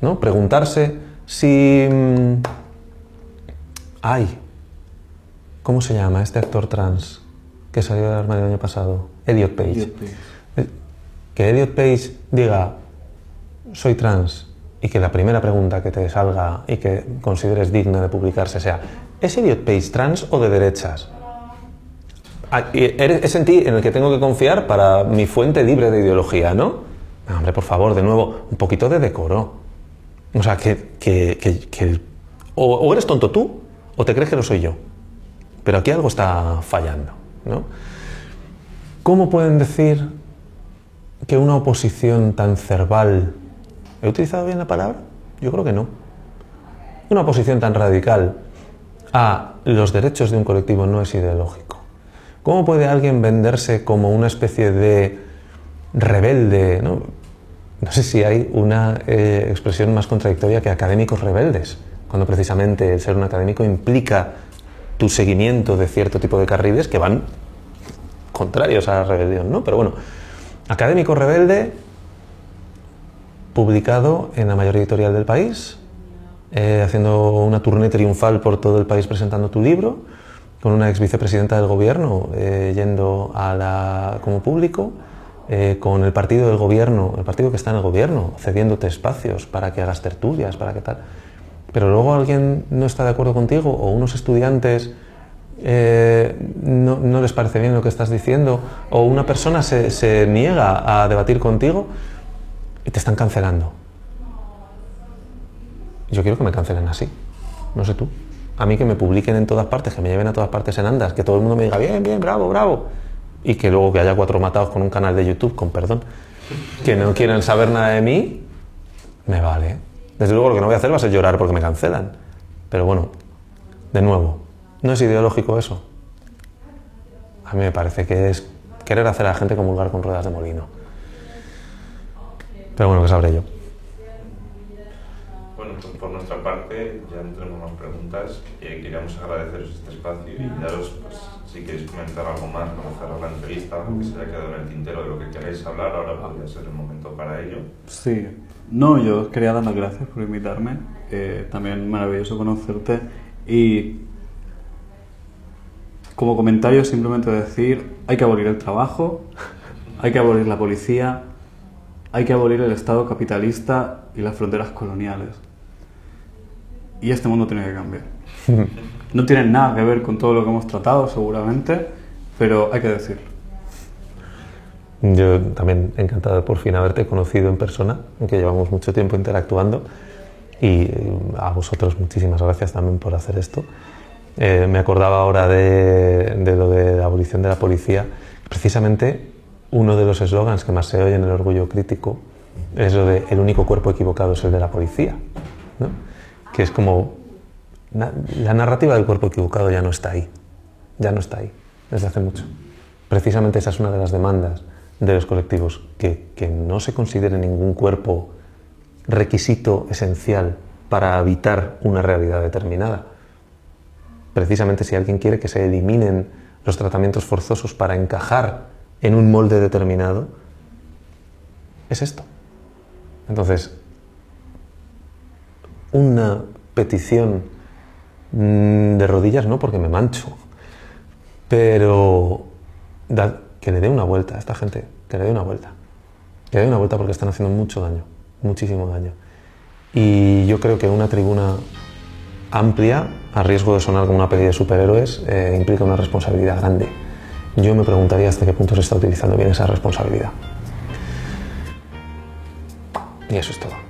¿no? Preguntarse si... mm, Ay, ¿cómo se llama este actor trans que salió del armario el año pasado? Elliot Page. Elliot Page. Eh, Que Elliot Page diga, soy trans, y que la primera pregunta que te salga y que consideres digna de publicarse sea, ¿es Elliot Page trans o de derechas? Ah, Es en ti en el que tengo que confiar para mi fuente libre de ideología, ¿no? No, hombre, por favor, de nuevo, un poquito de decoro. O sea, que, o eres tonto tú o te crees que lo soy yo. Pero aquí algo está fallando, ¿no? ¿Cómo pueden decir que una oposición tan cerval... ¿He utilizado bien la palabra? Yo creo que no. Una oposición tan radical a los derechos de un colectivo no es ideológico. ¿Cómo puede alguien venderse como una especie de rebelde? No, sé si hay una eh, expresión más contradictoria que académicos rebeldes, cuando precisamente el ser un académico implica tu seguimiento de cierto tipo de carriles que van contrarios a la rebelión, ¿no? Pero bueno, académico rebelde, publicado en la mayor editorial del país, eh, haciendo una tournée triunfal por todo el país presentando tu libro, con una ex vicepresidenta del gobierno eh, yendo como público, eh, con el partido del gobierno, el partido que está en el gobierno, cediéndote espacios para que hagas tertulias, para que tal. Pero luego alguien no está de acuerdo contigo o unos estudiantes eh, no, les parece bien lo que estás diciendo o una persona se niega a debatir contigo y te están cancelando. Yo quiero que me cancelen así, no sé tú. A mí que me publiquen en todas partes, que me lleven a todas partes en andas, que todo el mundo me diga bien, bien, bravo, bravo. Y que luego que haya cuatro matados con un canal de YouTube, con perdón, que no quieren saber nada de mí, me vale. Desde luego lo que no voy a hacer va a ser llorar porque me cancelan. Pero bueno, de nuevo, ¿no es ideológico eso? A mí me parece que es querer hacer a la gente comulgar con ruedas de molino. Pero bueno, que sabré yo. Por nuestra parte ya no tenemos más preguntas. Eh, queríamos agradeceros este espacio y daros, pues, si queréis comentar algo más para cerrar la entrevista, algo que se haya quedado en el tintero de lo que queréis hablar, ahora podría ser el momento para ello. Sí. No, yo quería dar las gracias por invitarme. Eh, también maravilloso conocerte. Y como comentario simplemente decir, hay que abolir el trabajo, hay que abolir la policía, hay que abolir el Estado capitalista y las fronteras coloniales. Y este mundo tiene que cambiar. *laughs* No tiene nada que ver con todo lo que hemos tratado, seguramente, pero hay que decirlo. Yo también encantado de por fin haberte conocido en persona, aunque llevamos mucho tiempo interactuando. Y eh, a vosotros muchísimas gracias también por hacer esto. Eh, me acordaba ahora de, de lo de la abolición de la policía. Precisamente uno de los eslogans que más se oye en el orgullo crítico es lo de el único cuerpo equivocado es el de la policía. ¿no? Que es como la narrativa del cuerpo equivocado ya no está ahí. Ya no está ahí, desde hace mucho. Precisamente esa es una de las demandas de los colectivos, que, que no se considere ningún cuerpo requisito esencial para habitar una realidad determinada. Precisamente si alguien quiere que se eliminen los tratamientos forzosos para encajar en un molde determinado, es esto. Entonces, una petición mm, de rodillas no porque me mancho, pero que le dé una vuelta a esta gente, que le dé una vuelta. Que le dé una vuelta porque están haciendo mucho daño, muchísimo daño. Y yo creo que una tribuna amplia, a riesgo de sonar como una peli de superhéroes, eh, implica una responsabilidad grande. Yo me preguntaría hasta qué punto se está utilizando bien esa responsabilidad. Y eso es todo.